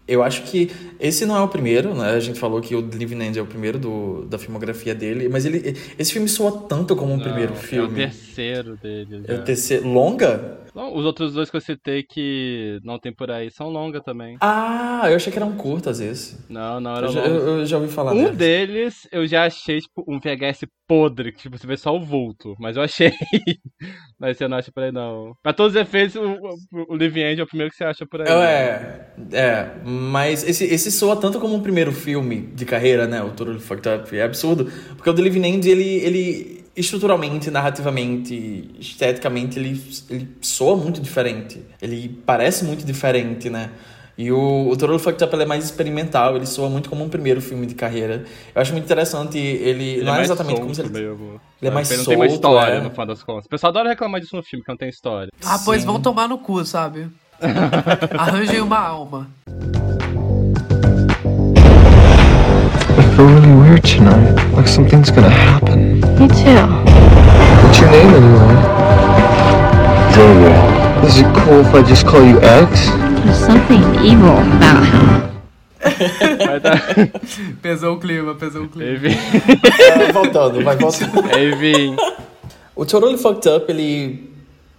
eu acho que esse não é o primeiro, né? A gente falou que o Living End é o primeiro do, da filmografia dele, mas ele, esse filme soa tanto como um não, primeiro filme. É o terceiro dele. Já. É o terceiro. Longa? Não, os outros dois que eu citei que não tem por aí são longa também. Ah, eu achei que eram curtas esse. Não, não era eu, já, eu, eu já ouvi falar. Um deles eu já achei, tipo, um VHS podre, que tipo, você vê só o vulto. Mas eu achei. [laughs] mas você não acha por aí, não. Pra todos os efeitos, o, o, o Live End é o primeiro que você acha por aí. É, é. Mas esse, esse soa tanto como um primeiro filme de carreira, né? O Totally Fucked Up. É absurdo. Porque o The Live End, ele. ele estruturalmente, narrativamente, esteticamente, ele, ele soa muito diferente. Ele parece muito diferente, né? E o, o Totally Fucked Up é mais experimental, ele soa muito como um primeiro filme de carreira. Eu acho muito interessante, ele, ele não é, é exatamente como se ele... Mesmo. Ele é mais ele não solto, tem uma história, é. no final das contas. O pessoal adora reclamar disso no filme, que não tem história. Ah, pois Sim. vão tomar no cu, sabe? [laughs] Arranjem uma alma. Feel really weird tonight. Like something's gonna happen. Me too. What's your name anyway? Xavier. Is it cool if I just call you X? There's something evil about him. Vai [laughs] dar. Pesou o clima, pesou o clima. É, voltando, vai voltando. [laughs] Evin. O Totally Fucked Up, ele...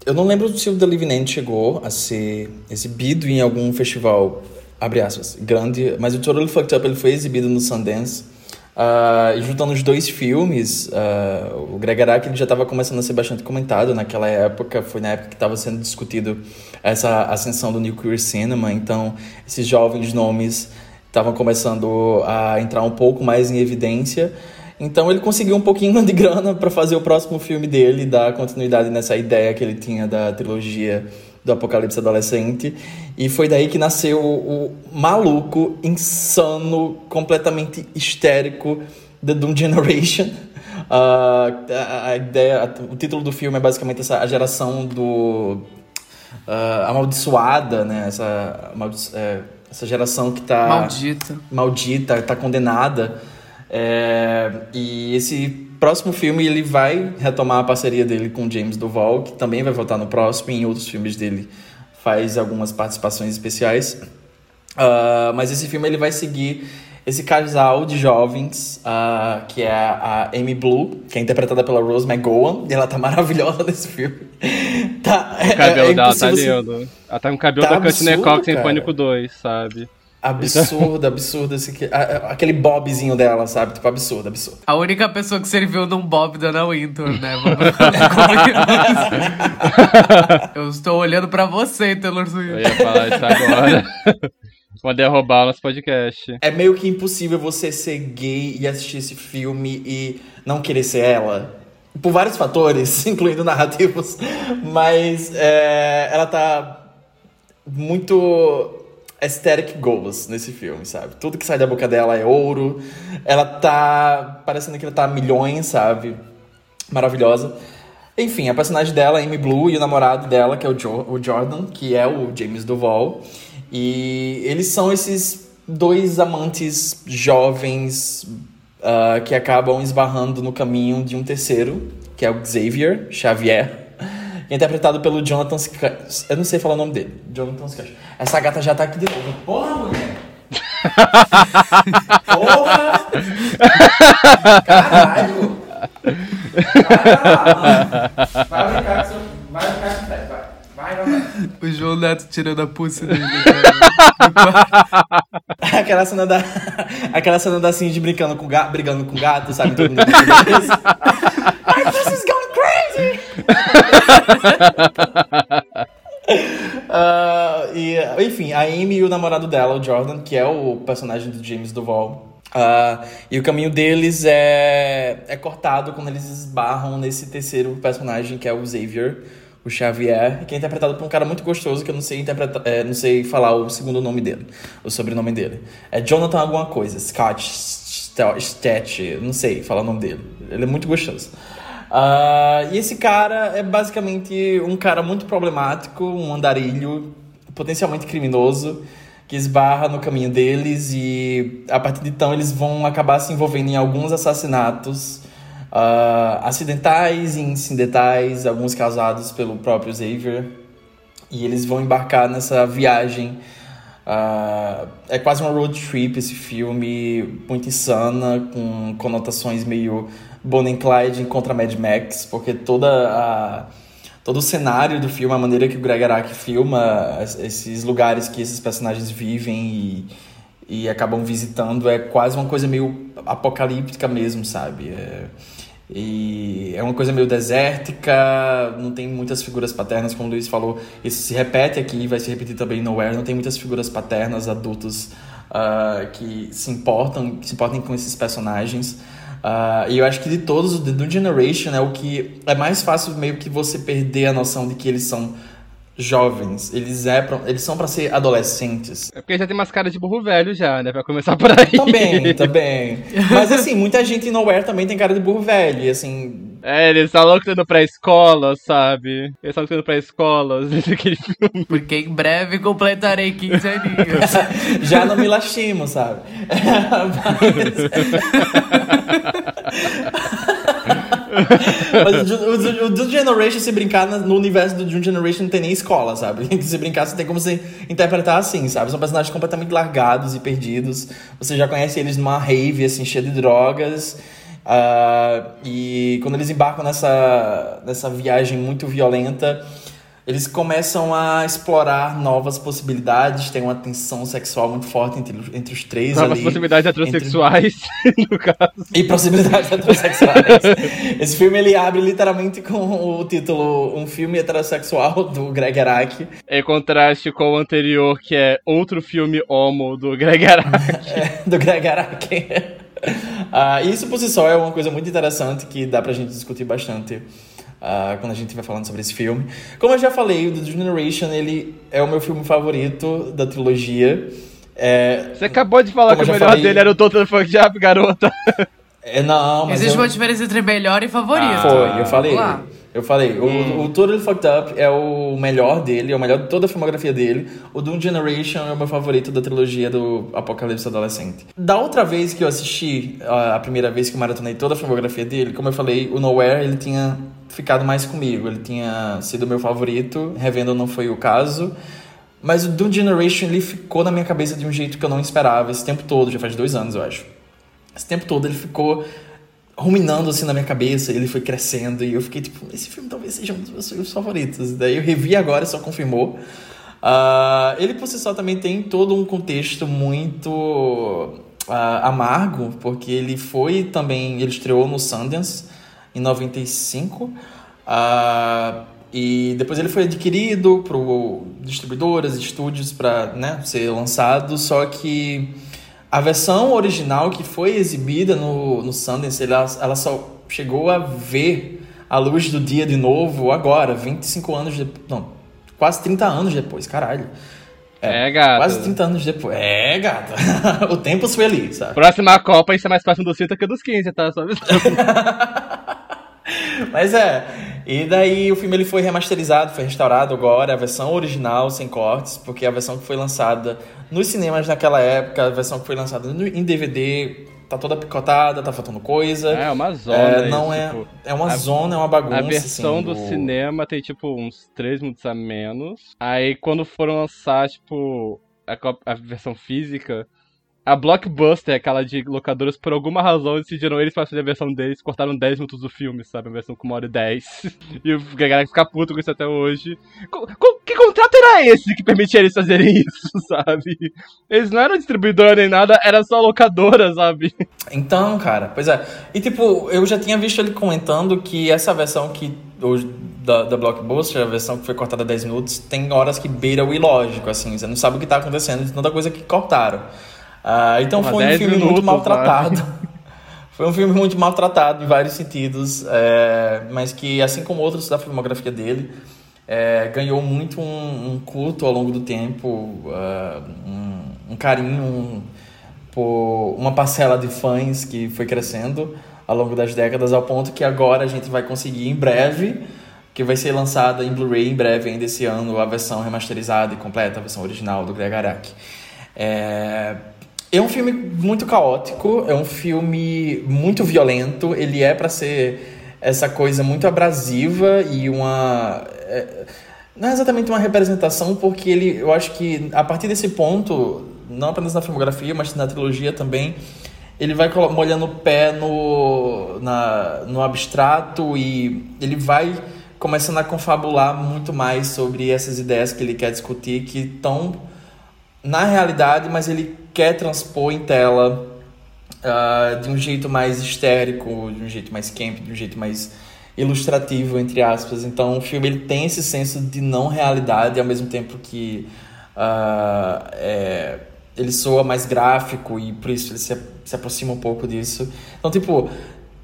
Eu não lembro se o The Living End chegou a ser exibido em algum festival, abre aspas, grande, mas o Totally Fucked Up ele foi exibido no Sundance. Uh, juntando os dois filmes, uh, o Greg Araki ele já estava começando a ser bastante comentado naquela época, foi na época que estava sendo discutido essa ascensão do New Queer Cinema, então esses jovens nomes estavam começando a entrar um pouco mais em evidência. Então ele conseguiu um pouquinho [laughs] de grana para fazer o próximo filme dele, dar continuidade nessa ideia que ele tinha da trilogia do Apocalipse Adolescente. E foi daí que nasceu o, o maluco, insano, completamente histérico The Doom Generation. Uh, [laughs] a, a, ideia, a, o título do filme é basicamente essa, a geração do uh, amaldiçoada, né? Essa, é, essa geração que tá Maldita. maldita, tá condenada. É, e esse próximo filme ele vai retomar a parceria dele com James Duval, que também vai voltar no próximo e em outros filmes dele faz algumas participações especiais. Uh, mas esse filme ele vai seguir esse casal de jovens, uh, que é a Amy Blue, que é interpretada pela Rose McGowan, e ela tá maravilhosa [laughs] nesse filme. tá, O cabelo é, dela tá lindo. Ela tá com o cabelo Tá da absurdo, Cox em. Pânico 2, sabe? Absurdo, absurdo. Esse, que- a- a- aquele bobzinho dela, sabe? Tipo, absurdo, absurdo. A única pessoa que serviu num Bob da Ana Wintour, né? Eu estou olhando pra você, Taylor Eu Swift. ia falar isso agora. [laughs] Vou derrubar o nosso podcast. É meio que impossível você ser gay e assistir esse filme e não querer ser ela. Por vários fatores, [laughs] incluindo narrativos. Mas é, ela tá muito aesthetic goals nesse filme, sabe? Tudo que sai da boca dela é ouro. Ela tá parecendo que ela tá a milhões, sabe? Maravilhosa. Enfim, a personagem dela, Amy Blue, e o namorado dela, que é o, jo o Jordan, que é o James Duval. E eles são esses dois amantes jovens ah, que acabam esbarrando no caminho de um terceiro, que é o Xavier Xavier, é interpretado pelo Jonathan Sca- Eu não sei falar o nome dele. Jonathan Scash. Essa gata já tá aqui de novo. Porra, mulher! [laughs] Porra! Caralho! Vai, vai brincar com seu... Vai brincar com vai. Vai, vai, vai. O João Neto tirando a pulse dele. cara. [laughs] Aquela cena da. Aquela cena da Cindy brincando com gato, brigando com gato, sabe? Todo mundo My this is going crazy! [laughs] Ah, e, enfim, a Amy e o namorado dela, o Jordan, que é o personagem do James Duval. ah, e o caminho deles é, é cortado quando eles esbarram nesse terceiro personagem, que é o Xavier, o Xavier, que é interpretado por um cara muito gostoso, que eu não sei, interpretar, é, não sei falar o segundo nome dele, o sobrenome dele. É Jonathan alguma coisa, Scott Stat, não sei falar o nome dele. Ele é muito gostoso. Ah, e esse cara é basicamente um cara muito problemático, um andarilho, potencialmente criminoso, que esbarra no caminho deles e a partir de então eles vão acabar se envolvendo em alguns assassinatos ah, acidentais e incidentais, alguns causados pelo próprio Xavier. E eles vão embarcar nessa viagem. ah, é quase uma road trip esse filme, muito insana, com conotações meio Bonnie Clyde contra Mad Max, porque toda a, todo o cenário do filme, a maneira que o Greg Araki filma es- esses lugares que esses personagens vivem e, e acabam visitando é quase uma coisa meio apocalíptica mesmo, sabe? É, e é uma coisa meio desértica, não tem muitas figuras paternas, como o Luiz falou. Isso se repete aqui vai se repetir também no Nowhere. Não tem muitas figuras paternas, adultos, ah, que se importam, que se importem com esses personagens. Ah, e eu acho que de todos, o The New Generation é o que é mais fácil meio que você perder a noção de que eles são jovens. Eles, é pra- eles são para ser adolescentes. É porque já tem umas caras de burro velho já, né? Pra começar por aí. Também, também. [laughs] Mas assim, muita gente em Nowhere também tem cara de burro velho. E assim, É, eles estavam indo pra escola, sabe? Eles estavam indo pra escola, [laughs] naquele filme. Porque em breve completarei 15 aninhos. [laughs] já não me lastimo, sabe? [laughs] Mas o, o, o Dune Generation, se brincar no universo do Dune Generation, não tem nem escola, sabe? Se brincar, você tem como você interpretar assim, sabe? São personagens completamente largados e perdidos. Você já conhece eles numa rave, assim, cheia de drogas. Ah, e quando eles embarcam nessa, nessa viagem muito violenta, eles começam a explorar novas possibilidades. Tem uma tensão sexual muito forte entre, entre os três Novas ali. possibilidades heterossexuais, [laughs] no caso. E possibilidades heterossexuais. Esse filme ele abre literalmente com o título Um filme heterossexual do Greg Araki. Em contraste com o anterior, que é outro filme homo do Greg Araki. [laughs] É, do Greg Araki. [laughs] Ah, e isso por si só é uma coisa muito interessante que dá pra gente discutir bastante ah, quando a gente vai falando sobre esse filme. Como eu já falei, o The Generation ele é o meu filme favorito da trilogia. É, Você acabou de falar que o melhor falei- dele era o Total Fuck Job, garota. é não, mas Existe eu- uma diferença entre melhor e favorito. Foi, eu falei. Vamos lá. Eu falei, o, o Totally Fucked Up é o melhor dele, é o melhor de toda a filmografia dele. O Doom Generation é o meu favorito da trilogia do Apocalipse Adolescente. Da outra vez que eu assisti, a a primeira vez que eu maratonei toda a filmografia dele, como eu falei, o Nowhere ele tinha ficado mais comigo, ele tinha sido meu favorito, revendo não foi o caso. Mas o Doom Generation ele ficou na minha cabeça de um jeito que eu não esperava esse tempo todo, já faz dois anos eu acho. Esse tempo todo ele ficou ruminando assim na minha cabeça, ele foi crescendo e eu fiquei tipo, esse filme talvez seja um dos meus filmes favoritos. Daí eu revi agora e só confirmou. Ah, ele por si só também tem todo um contexto muito ah, amargo, porque ele foi também, ele estreou no Sundance em 95. ah, e depois ele foi adquirido por distribuidoras, estúdios para né, ser lançado, só que a versão original que foi exibida no, no Sundance, ela, ela só chegou a ver a luz do dia de novo agora, 25 anos depois. Não, quase 30 anos depois, caralho. É, gata. Quase 30 anos depois. É, gata. [laughs] o tempo foi ali, sabe? Próxima Copa, isso é mais próximo dos 30 que dos 15, tá? Só. [laughs] Mas é. E daí o filme ele foi remasterizado, foi restaurado agora, a versão original, sem cortes, porque a versão que foi lançada nos cinemas naquela época, a versão que foi lançada no- em DVD, tá toda picotada, tá faltando coisa. É uma zona. É, não é. tipo, É uma a- zona, é uma bagunça. A versão assim, do cinema tem, tipo, uns 3 minutos a menos. Aí, quando foram lançar, tipo, a, a versão física, A Blockbuster, aquela de locadoras, por alguma razão decidiram eles pra fazer a versão deles, cortaram 10 minutos do filme, sabe? A versão com uma hora e 10. [laughs] E o galera fica puto com isso até hoje. Co- co- que contrato era esse que permitia eles fazerem [laughs] isso, sabe? Eles não eram distribuidora nem nada, era só locadora, sabe? Então, cara, pois é. E tipo, eu já tinha visto ele comentando que essa versão que hoje da, da Blockbuster, a versão que foi cortada 10 minutos, tem horas que beira o ilógico, assim, você não sabe o que tá acontecendo de tanta coisa que cortaram. Ah, então Porra, foi um 10 filme minutos, muito maltratado. [laughs] foi um filme muito maltratado em vários sentidos, é, mas que, assim como outros da filmografia dele, é, ganhou muito um, um culto ao longo do tempo, ah, um, um carinho, um, por uma parcela de fãs que foi crescendo ao longo das décadas, ao ponto que agora a gente vai conseguir em breve, que vai ser lançada em Blu-ray em breve ainda esse ano, a versão remasterizada e completa, a versão original do Greg Araki. É... é um filme muito caótico, é um filme muito violento, ele é para ser essa coisa muito abrasiva e uma... é, Não é exatamente uma representação, porque ele, eu acho que a partir desse ponto, não apenas na filmografia, mas na trilogia também, ele vai molhando o pé no, na, no abstrato e ele vai começando a confabular muito mais sobre essas ideias que ele quer discutir, que estão na realidade, mas ele quer transpor em tela ah, de um jeito mais histérico, de um jeito mais camp, de um jeito mais ilustrativo, entre aspas. Então o filme ele tem esse senso de não realidade, ao mesmo tempo que ah, é, ele soa mais gráfico e por isso ele se, se aproxima um pouco disso. Então, tipo,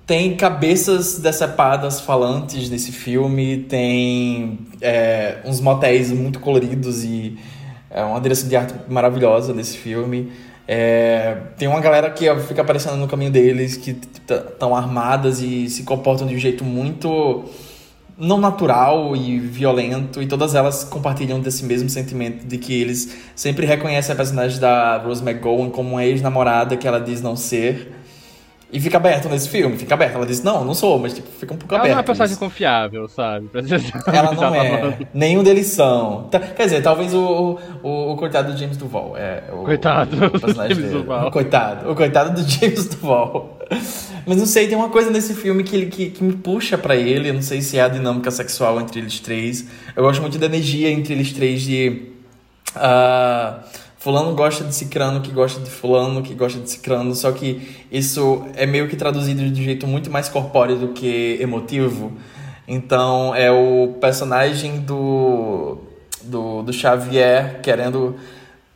tem cabeças decepadas falantes nesse filme, tem é, uns motéis muito coloridos e é uma direção de arte maravilhosa desse filme. É, tem uma galera que fica aparecendo no caminho deles, que estão armadas e se comportam de um jeito muito não natural e violento, e todas elas compartilham desse mesmo sentimento de que eles sempre reconhecem a personagem da Rose McGowan como uma ex-namorada que ela diz não ser. E fica aberto nesse filme, fica aberto. Ela diz, não, não sou, mas tipo, fica um pouco Ela aberto. não é uma personagem isso. confiável, sabe? [laughs] Ela não é. Nenhum deles são. Tá- Quer dizer, talvez o, o, o coitado do James Duval. É, o, Coitado o personagem James dele. Duval. O coitado. O coitado do [laughs] James Duval. Mas não sei, tem uma coisa nesse filme que, ele- que, que me puxa pra ele. Eu não sei se é a dinâmica sexual entre eles três. Eu gosto muito da energia entre eles três de. ah, fulano gosta de cicrano, que gosta de fulano, que gosta de cicrano, só que isso é meio que traduzido de um jeito muito mais corpóreo do que emotivo. Então é o personagem do, do, do Xavier querendo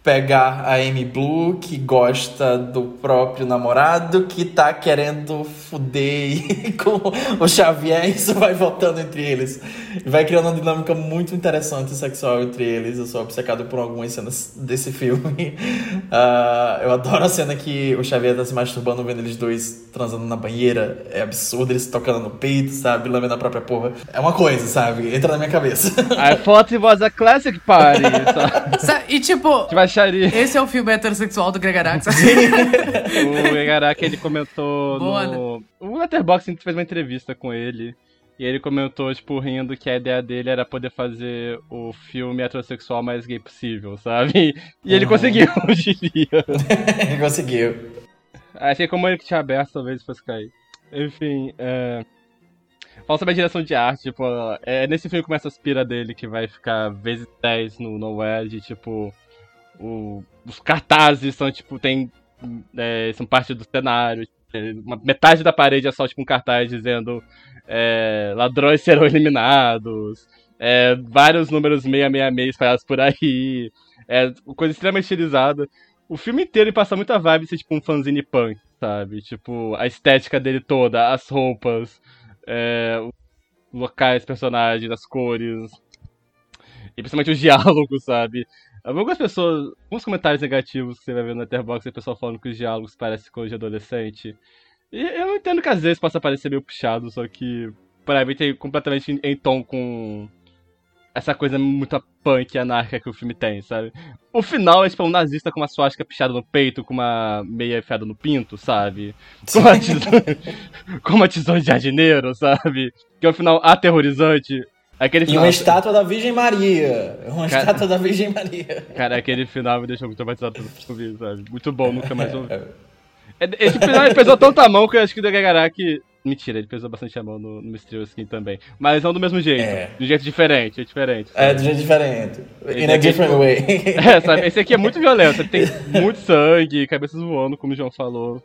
pegar a Amy Blue, que gosta do próprio namorado, que tá querendo fuder [laughs] com o Xavier, e isso vai voltando entre eles. E vai criando uma dinâmica muito interessante sexual entre eles. Eu sou obcecado por algumas cenas desse filme. [laughs] Ah, eu adoro a cena que o Xavier tá se masturbando vendo eles dois transando na banheira. É absurdo, eles se tocando no peito, sabe? Lambendo a própria porra. É uma coisa, sabe? Entra na minha cabeça. I thought it was a classic party, [laughs] E tipo, baixaria. esse é o filme heterossexual do Greg Araki. [laughs] O Egaraki, ele comentou Boa, no... O Letterboxd fez uma entrevista com ele. E ele comentou, tipo, rindo que a ideia dele era poder fazer o filme heterossexual mais gay possível, sabe? E ele Uhum. conseguiu, [laughs] eu diria. Conseguiu. Achei como ele que tinha aberto, talvez fosse cair. Enfim, é... Fala sobre a direção de arte, tipo, é nesse filme que começa a aspira dele, que vai ficar vezes 10 no de tipo. O... Os cartazes são, tipo, tem. é, são parte do cenário. é, Uma metade da parede é só, tipo, um cartaz dizendo é, ladrões serão eliminados. é, vários números 666 espalhados por aí. É coisa extremamente estilizada. O filme inteiro ele passa muita vibe de ser tipo um fanzine punk, sabe? Tipo, a estética dele toda, as roupas, é, locais, personagens, as cores. E principalmente os diálogos, sabe? Algumas pessoas, alguns comentários negativos que você vai ver no Letterboxd, o pessoal falando que os diálogos parecem coisa de adolescente. E eu entendo que às vezes possa parecer meio puxado, só que pra mim tem completamente em, tom com essa coisa muito punk e anárquica que o filme tem, sabe? O final é tipo um nazista com uma suástica pichada no peito, com uma meia enfiada no pinto, sabe? Com uma tesoura, [laughs] com uma tesoura de jardineiro, sabe? Que é um final aterrorizante. Aquele E final, uma estátua da Virgem Maria. Uma Cara- estátua da Virgem Maria. Cara, aquele final me deixou muito traumatizado por ouvir, sabe? Muito bom, nunca mais ouvi. É, Esse episódio pesou tanto a mão que eu acho que o Gagaraki. Mentira, ele pesou bastante a mão no, no Mysterio Skin também. Mas não do mesmo jeito. É. De um jeito diferente, é diferente. É, de jeito diferente. In a é different tipo- way. [laughs] É, sabe? Esse aqui é muito violento. Ele tem muito sangue, cabeças voando, como o João falou.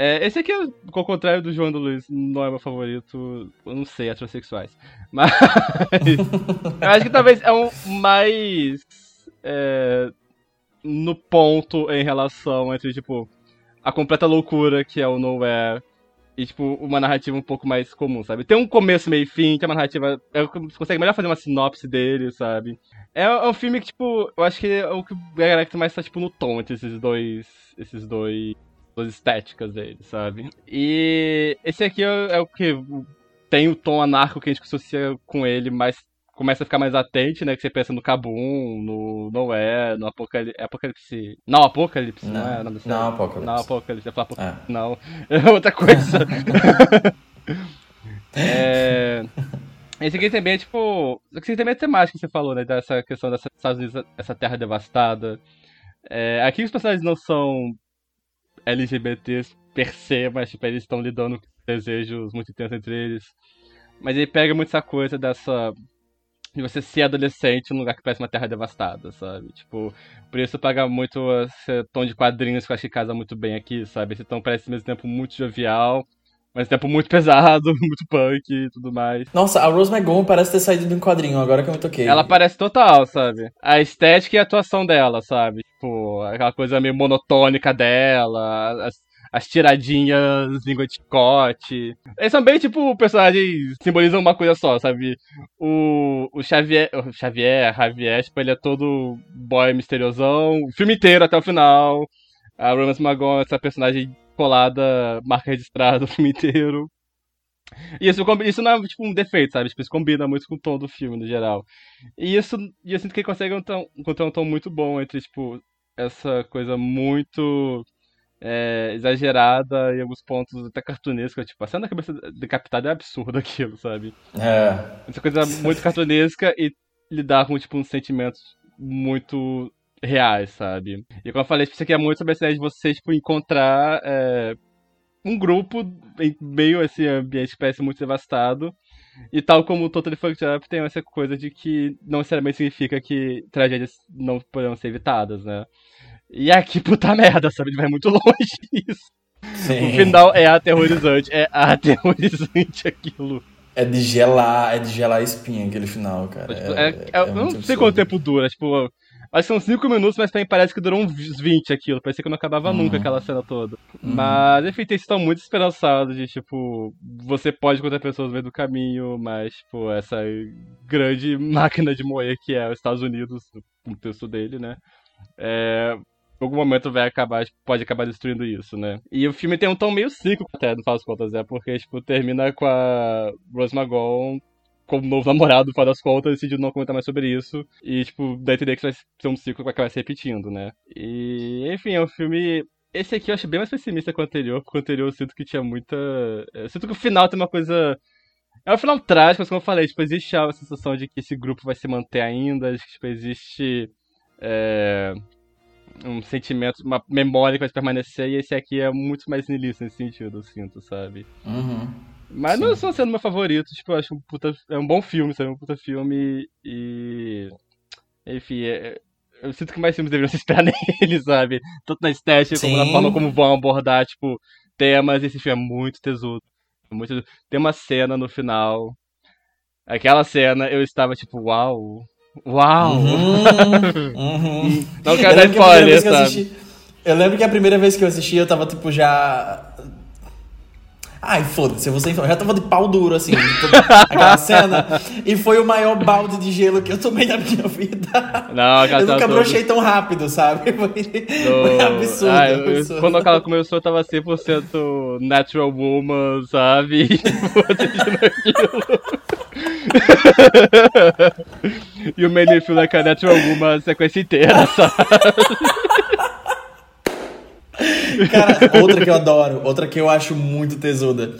É, esse aqui, ao contrário do João do Luiz, não é meu favorito. Eu não sei, heterossexuais. Mas. [laughs] eu acho que talvez é um mais. é, no ponto em relação entre, tipo, a completa loucura que é o Nowhere e, tipo, uma narrativa um pouco mais comum, sabe? Tem um começo, meio e fim, que é uma narrativa. É, que você consegue melhor fazer uma sinopse dele, sabe? É, é um filme que, tipo, eu acho que é o que o Gagaracta mais tá, tipo, no tom entre esses dois. Esses dois. Duas estéticas dele, sabe? E esse aqui é, é o que tem o tom anarco que a gente associa com ele, mas começa a ficar mais atente, né? Que você pensa no Kabum, no Nowhere, no Apocalipse. Apocalipse. Não, Apocalipse, não, é o nome desse Não, nome? Apocalipse. Não, Apocalipse. Apocalipse. É. Não, é [laughs] outra coisa. [laughs] é... Esse aqui também é tipo. Esse aqui também é temático que você falou, né? Dessa questão dessa Estados Unidos, essa terra devastada. É, aqui os personagens não são LGBTs per se, mas tipo, eles estão lidando com desejos muito intensos entre eles. Mas ele pega muito essa coisa dessa. De você ser adolescente num lugar que parece uma terra devastada, sabe? Tipo, por isso paga muito esse tom de quadrinhos que eu acho que casa muito bem aqui, sabe? Esse tom parece ao mesmo tempo muito jovial, mas tempo muito [laughs] pesado, muito punk e tudo mais. Nossa, a Rose McGowan parece ter saído de um quadrinho, agora que eu me toquei. Ela parece total, sabe? A estética e a atuação dela, sabe? Tipo, aquela coisa meio monotônica dela, as, as tiradinhas, língua de chicote. Eles são bem, tipo, personagens simbolizam uma coisa só, sabe? O, o Xavier, o Xavier, Javier, tipo, ele é todo boy misteriosão, o filme inteiro até o final. A Romance Magon, essa personagem colada, marca registrada [laughs] o filme inteiro. E isso, isso não é tipo um defeito, sabe? Tipo, isso combina muito com o tom do filme, no geral. E isso, e eu sinto que ele consegue um encontrar um tom muito bom entre, tipo, essa coisa muito é, exagerada e alguns pontos até cartunesca. Tipo, a cena da cabeça decapitada é absurdo [laughs] aquilo, sabe? É. Essa coisa muito cartunesca e lidar com, tipo, uns sentimentos muito reais, sabe? E como eu falei, isso aqui é muito sobre a ideia de você, tipo, encontrar é, um grupo em meio a esse ambiente que parece muito devastado. E tal como o Totally Fucked Up tem essa coisa de que não necessariamente significa que tragédias não poderão ser evitadas, né? E aqui, puta merda, sabe? Vai muito [laughs] longe isso. Sim. O final é aterrorizante, é aterrorizante [laughs] aquilo. É de gelar, é de gelar a espinha aquele final, cara. Tipo, É, é- é- é- é eu não sei absurdo. quanto tempo dura, tipo, acho que são 5 minutos, mas também parece que durou uns 20 aquilo. Parecia que não acabava nunca Uhum. aquela cena toda. Mas, enfim, eles estão muito esperançados de, tipo, você pode encontrar pessoas no meio do caminho, mas, tipo, essa grande [laughs] máquina de moer que é os Estados Unidos, o texto dele, né? É, algum momento vai acabar, pode acabar destruindo isso, né? E o filme tem um tom meio cíclico até, no final das contas, é porque, tipo, termina com a Rose McGowan como novo namorado, final das contas, decidiu não comentar mais sobre isso. E, tipo, dá a entender que vai ser um ciclo que vai se repetindo, né? E, enfim, é um filme. Esse aqui eu acho bem mais pessimista que o anterior, porque o anterior eu sinto que tinha muita. Eu sinto que o final tem uma coisa. É um final trágico, mas como eu falei, tipo, existe a sensação de que esse grupo vai se manter ainda, de que tipo, existe. é, um sentimento, uma memória que vai permanecer, e esse aqui é muito mais niilista nesse sentido, eu sinto, sabe? Uhum. Mas não estou sendo meu favorito, tipo, eu acho um puta, é um bom filme, sabe? Um puta filme e. Enfim, é- eu sinto que mais filmes deveriam se esperar [laughs] nele, sabe? Tanto na estética como na Sim. forma como vão abordar, tipo, temas. Esse filme é muito tesudo. Muito... Tem uma cena no final. Aquela cena eu estava tipo, uau! Uau! Uhum. [laughs] Uhum. Não quero dar spoiler, que eu sabe? assisti. Eu lembro que a primeira vez que eu assisti, eu tava, tipo, já. Ai, foda-se, eu vou ser já tava de pau duro, assim, aquela [laughs] cena. E foi o maior balde de gelo que eu tomei na minha vida. Não, eu nunca brochei tão rápido, sabe? [laughs] Foi, foi do- absurdo. Ah, eu- eu- absurdo. quando aquela começou, eu tava 100% natural woman, sabe? [laughs] E, o Many Feel Like a Natural Woman a sequência inteira, sabe? [laughs] Cara, outra que eu adoro, outra que eu acho muito tesuda.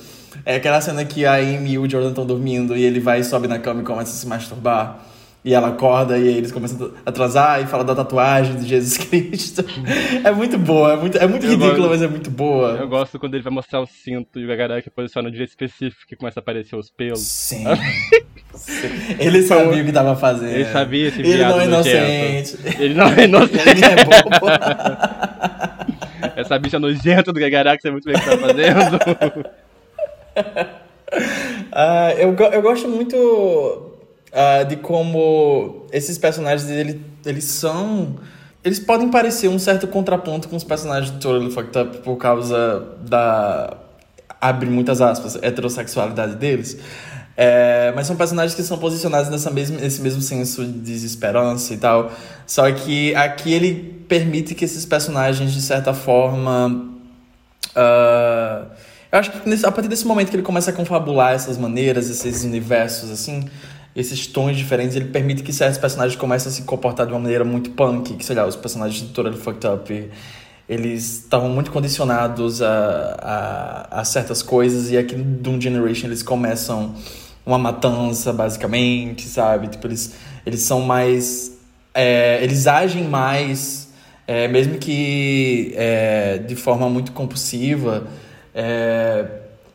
É aquela cena que a Amy e o Jordan estão dormindo e ele vai, sobe na cama e começa a se masturbar. E ela acorda e aí eles começam a atrasar e fala da tatuagem de Jesus [laughs] Cristo. É muito boa, é muito, é muito Eu ridícula, gosto- mas é muito boa. Eu gosto quando ele vai mostrar o cinto e o Gagarak posiciona de um jeito específico que começa a aparecer os pelos. Sim. [laughs] Sim. Ele sabia o que tava fazendo. Ele sabia esse Ele não é inocente. Ele não é inocente. Ele é bobo. Essa bicha nojenta do Gagarak, você muito bem o que tá fazendo. [laughs] Ah, eu, eu gosto muito ah, de como esses personagens ele, eles são. Eles podem parecer um certo contraponto com os personagens de Totally Fucked Up por causa da. abre muitas aspas, heterossexualidade deles. É, mas são personagens que são posicionados nessa mesma, nesse mesmo senso de desesperança e tal. Só que aqui ele permite que esses personagens, de certa forma, ah, eu acho que a partir desse momento que ele começa a confabular essas maneiras, esses universos, assim, esses tons diferentes, ele permite que certos personagens comecem a se comportar de uma maneira muito punk, que sei lá, os personagens de Totally Fucked Up, eles estavam muito condicionados a, a, a certas coisas, e aqui no Doom Generation eles começam uma matança, basicamente, sabe? Tipo, eles, eles são mais... é, eles agem mais, é, mesmo que é, de forma muito compulsiva, é,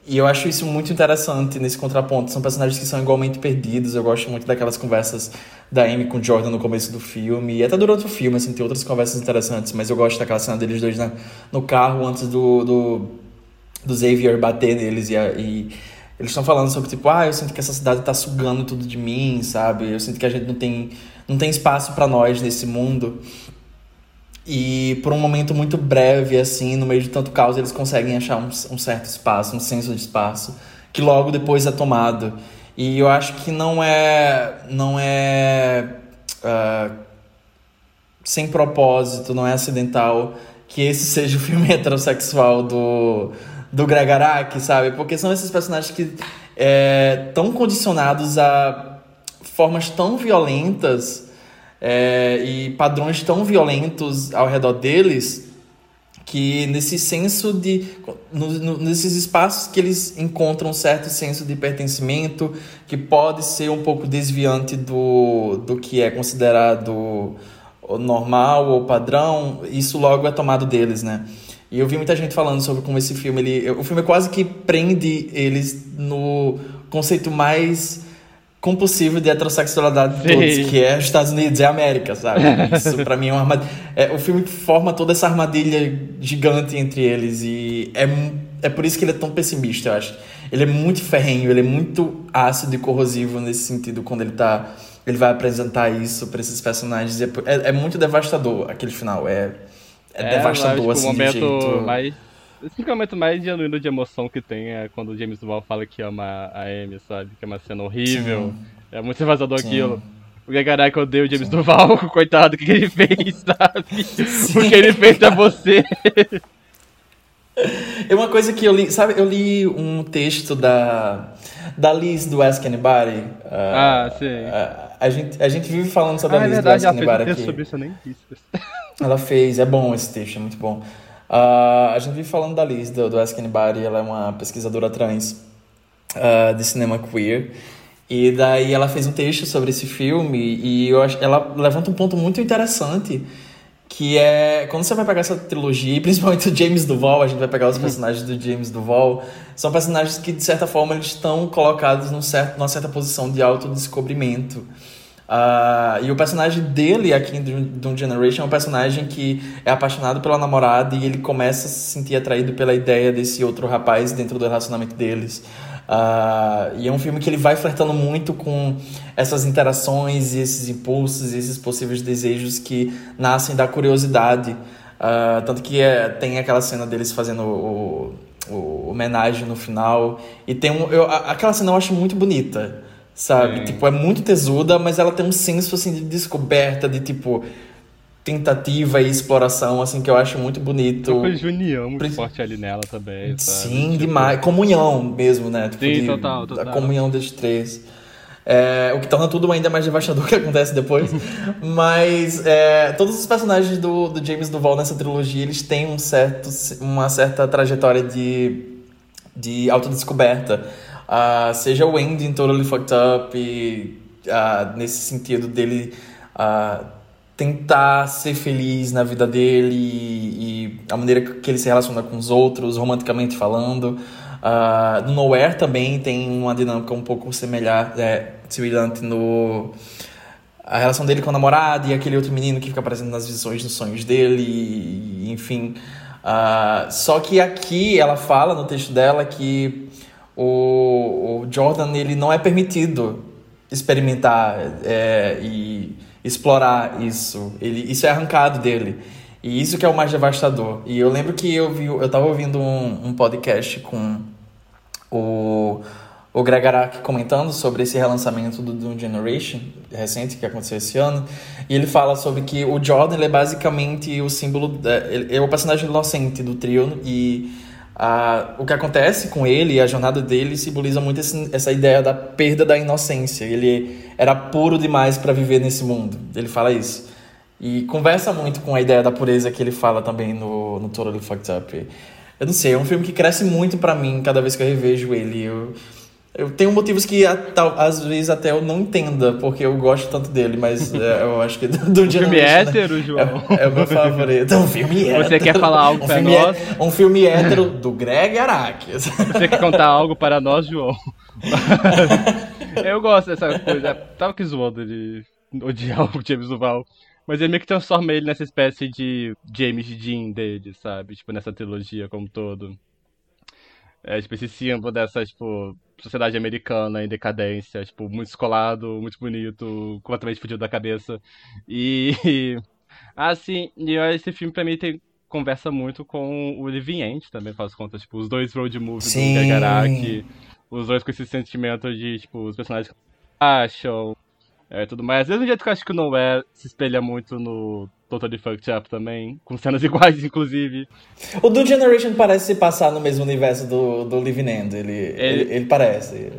e eu acho isso muito interessante nesse contraponto. São personagens que são igualmente perdidos. Eu gosto muito daquelas conversas da Amy com Jordan no começo do filme. E até durante o filme, assim, tem outras conversas interessantes. Mas eu gosto daquela cena deles dois na, no carro antes do, do, do Xavier bater neles. E, e eles estão falando sobre, tipo, ah, eu sinto que essa cidade tá sugando tudo de mim, sabe? Eu sinto que a gente não tem, não tem espaço para nós nesse mundo. E por um momento muito breve, assim, no meio de tanto caos, eles conseguem achar um, um certo espaço, um senso de espaço, que logo depois é tomado. E eu acho que não é. Não é. ah, sem propósito, não é acidental que esse [laughs] seja o filme heterossexual do, do Gregarak, sabe? Porque são esses personagens que estão condicionados a formas tão violentas é, e padrões tão violentos ao redor deles que nesse senso de no- no- nesses espaços que eles encontram um certo senso de pertencimento que pode ser um pouco desviante do, do que é considerado normal ou padrão isso logo é tomado deles né e eu vi muita gente falando sobre como esse filme ele o filme quase que prende eles no conceito mais compulsivo de heterossexualidade de todos, que é os Estados Unidos e a América, sabe? [laughs] Isso pra mim é uma armadilha. É, o filme forma toda essa armadilha gigante entre eles e é, é por isso que ele é tão pessimista, eu acho. Ele é muito ferrenho, ele é muito ácido e corrosivo nesse sentido quando ele tá. Ele vai apresentar isso pra esses personagens. É, é, é muito devastador aquele final. É, é, devastador, tipo, assim, momento mais. Esse é o momento mais genuíno de emoção que tem é quando o James Duval fala que ama a Amy, sabe? Que é uma cena horrível. É muito devastador Sim. aquilo. O Gagarak odeia o James Duval, [laughs] coitado, o que, que ele fez, [laughs] sabe? O que ele fez a você. [laughs] É uma coisa que eu li, sabe, eu li um texto da, da Liz do Ask Anybody. Ah, sim. A, a gente, a gente vive falando sobre Ah, a é Liz verdade, do Ask Anybody aqui. sobre isso, eu nem vi. Ela fez, é bom esse texto, é muito bom. Ah, a gente vive falando da Liz do, do Ask Anybody, ela é uma pesquisadora trans ah, de cinema queer. E daí ela fez um texto sobre esse filme e eu acho, ela levanta um ponto muito interessante que é quando você vai pegar essa trilogia, e principalmente o James Duval, a gente vai pegar os personagens do James Duval, são personagens que de certa forma eles estão colocados num certo, numa certa posição de autodescobrimento. Ah, e o personagem dele aqui em Doom Generation é um personagem que é apaixonado pela namorada e ele começa a se sentir atraído pela ideia desse outro rapaz dentro do relacionamento deles. Ah, e é um filme que ele vai flertando muito com essas interações e esses impulsos e esses possíveis desejos que nascem da curiosidade. Ah, tanto que é, tem aquela cena deles fazendo o, o, o homenagem no final. E tem um. Eu, aquela cena eu acho muito bonita. Sabe? Sim. Tipo, é muito tesuda, mas ela tem um senso assim de descoberta, de tipo tentativa e exploração, assim, que eu acho muito bonito. Coisa de união muito Prin- forte ali nela também, sabe? Sim, Tipo, demais. Comunhão mesmo, né? Tipo, Sim, de- total, total. A comunhão dos três. É, o que torna tudo ainda mais devastador [laughs] que acontece depois. [laughs] Mas é, todos os personagens do, do James Duval nessa trilogia, eles têm um certo, uma certa trajetória de de autodescoberta. Uh, seja o Andy em Totally Fucked Up, e, uh, nesse sentido dele uh, tentar ser feliz na vida dele e, e, a maneira que ele se relaciona com os outros, romanticamente falando. Uh, no Nowhere também tem uma dinâmica um pouco semelhante, é, semelhante no a relação dele com a namorada e aquele outro menino que fica aparecendo nas visões, nos sonhos dele, e, enfim. Uh, só que aqui ela fala no texto dela que o, o Jordan ele não é permitido experimentar é, e explorar isso. Ele, isso é arrancado dele. E isso que é o mais devastador. E eu lembro que eu vi, eu tava ouvindo um, um podcast com o, o Greg Araki comentando sobre esse relançamento do Doom Generation recente que aconteceu esse ano. E ele fala sobre que o Jordan é basicamente o símbolo, ele é o personagem inocente do trio e a, o que acontece com ele a jornada dele simboliza muito esse, essa ideia da perda da inocência. Ele era puro demais para viver nesse mundo. Ele fala isso. E conversa muito com a ideia da pureza que ele fala também no, no Totally Fucked Up. Eu não sei, é um filme que cresce muito para mim cada vez que eu revejo ele. Eu, eu tenho motivos que às vezes até eu não entenda, porque eu gosto tanto dele, mas [laughs] é, eu acho que [laughs] do, do filme hétero, né? João? É, é, o meu favorito. Um filme hétero. Você quer falar algo um para nós? É, um filme hétero do Greg Araki. Você quer contar algo para nós, João? [laughs] eu gosto dessa coisa. Tava que zoando de odiar o James Duval. Mas ele meio que transforma ele nessa espécie de James Dean dele, sabe? Tipo, nessa trilogia como todo. É, tipo, esse símbolo dessa, tipo, sociedade americana em decadência, tipo, muito escolado, muito bonito, completamente fudido da cabeça. E. [laughs] assim, e esse filme pra mim tem, conversa muito com o Living End também, faz conta, tipo, os dois road movies Sim. do Gagaraki, os dois com esse sentimento de, tipo, os personagens acham, é, tudo mais. Mesmo jeito que eu acho que o Nowhere se espelha muito no Totally Fucked Up também, com cenas [laughs] iguais, inclusive. O do Generation parece se passar no mesmo universo do, do Living End, ele, ele... ele, ele parece.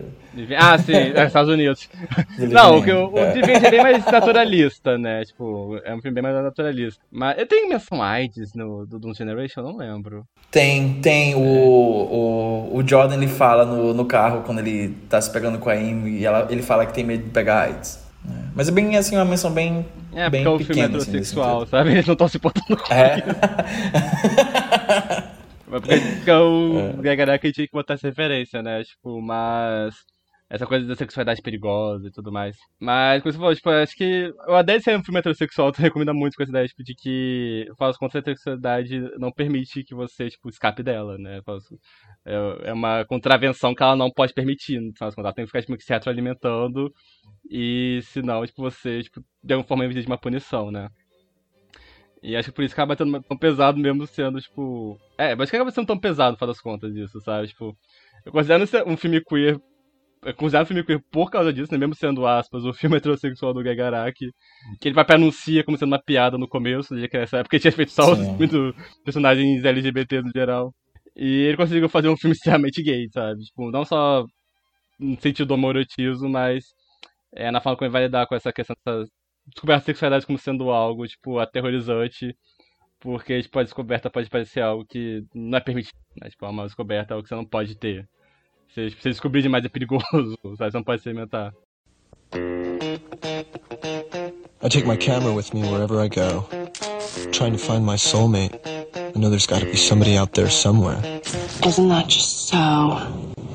Ah, sim, é, Estados Unidos. [laughs] [laughs] Não, o, o, é. o Divine é bem mais naturalista, né? Tipo, é um filme bem mais naturalista. Mas eu tenho menção AIDS no do Doom Generation, eu não lembro. Tem, tem. É. O, o, o Jordan ele fala no, no carro quando ele tá se pegando com a Amy e ela, ele fala que tem medo de pegar AIDS. Mas é bem assim, uma menção bem. É, bem porque pequena, o filme é assim, heterossexual, sabe? [laughs] Eles não estão se importando com É. [laughs] Mas porque, porque o é. Gagaraka tinha que botar essa referência, né? Tipo, mas. Essa coisa da sexualidade perigosa e tudo mais. Mas, como você falou, tipo, acho que o A10 ser um filme heterossexual, tu [laughs] recomenda muito com essa ideia, tipo, de que, faz contra a heterossexualidade não permite que você, tipo, escape dela, né? É uma contravenção que ela não pode permitir, no final das contas. Ela tem que ficar, tipo, se retroalimentando e, senão, tipo, você, tipo, de alguma forma, de uma punição, né? E acho que por isso acaba sendo tão pesado mesmo sendo, tipo... É, mas que acaba sendo tão pesado, no final das contas, disso, sabe? Tipo, eu considero um filme queer é considerado um filme queer por causa disso, né? Mesmo sendo, aspas, o filme [laughs] heterossexual do Gagaraki. Que ele vai pra anuncia como sendo uma piada no começo, já que nessa época ele tinha feito só [laughs] muito personagens LGBT no geral. E ele conseguiu fazer um filme [laughs] extremamente gay, sabe? Tipo, não só no sentido do amorotismo, mas é, na forma como ele vai lidar com essa questão dessa descoberta da sexualidade como sendo algo, tipo, aterrorizante. Porque, tipo, a descoberta pode parecer algo que não é permitido, né? Tipo, uma descoberta é algo que você não pode ter. Se você descobrir demais é perigoso, [laughs] sabe? Você não pode experimentar. I take my camera with me wherever I go. trying to find my soulmate. I know there's gotta be somebody out there somewhere. Isn't that just so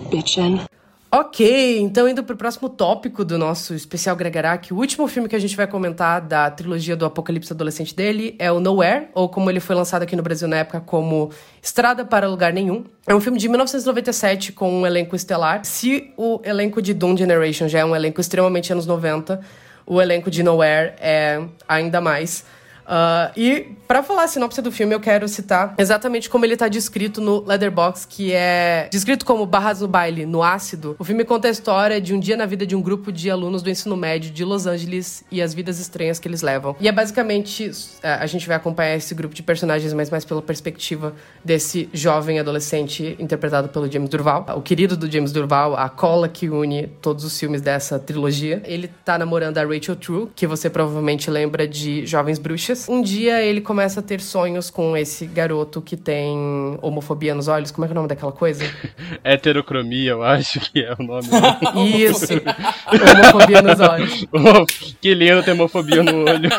bitchin'? Ok, então indo pro próximo tópico do nosso especial Gregarak, o último filme que a gente vai comentar da trilogia do Apocalipse Adolescente dele é o Nowhere, ou como ele foi lançado aqui no Brasil na época como Estrada para Lugar Nenhum. É um filme de 1997 com um elenco estelar. Se o elenco de Doom Generation já é um elenco extremamente anos 90, o elenco de Nowhere é ainda mais. Uh, e para falar a sinopse do filme, eu quero citar exatamente como ele tá descrito no Leatherbox, que é descrito como Barras no Baile, no ácido. O filme conta a história de um dia na vida de um grupo de alunos do ensino médio de Los Angeles e as vidas estranhas que eles levam. E é basicamente, é, a gente vai acompanhar esse grupo de personagens, mas mais pela perspectiva desse jovem adolescente interpretado pelo James Durval, o querido do James Durval, a cola que une todos os filmes dessa trilogia. Ele tá namorando a Rachel True, que você provavelmente lembra de Jovens Bruxas, Um dia ele começa a ter sonhos com esse garoto que tem homofobia nos olhos. Como é que é o nome daquela coisa? [laughs] Heterocromia, eu acho que é o nome. [laughs] Isso. homofobia nos olhos. que lindo ter homofobia no olho.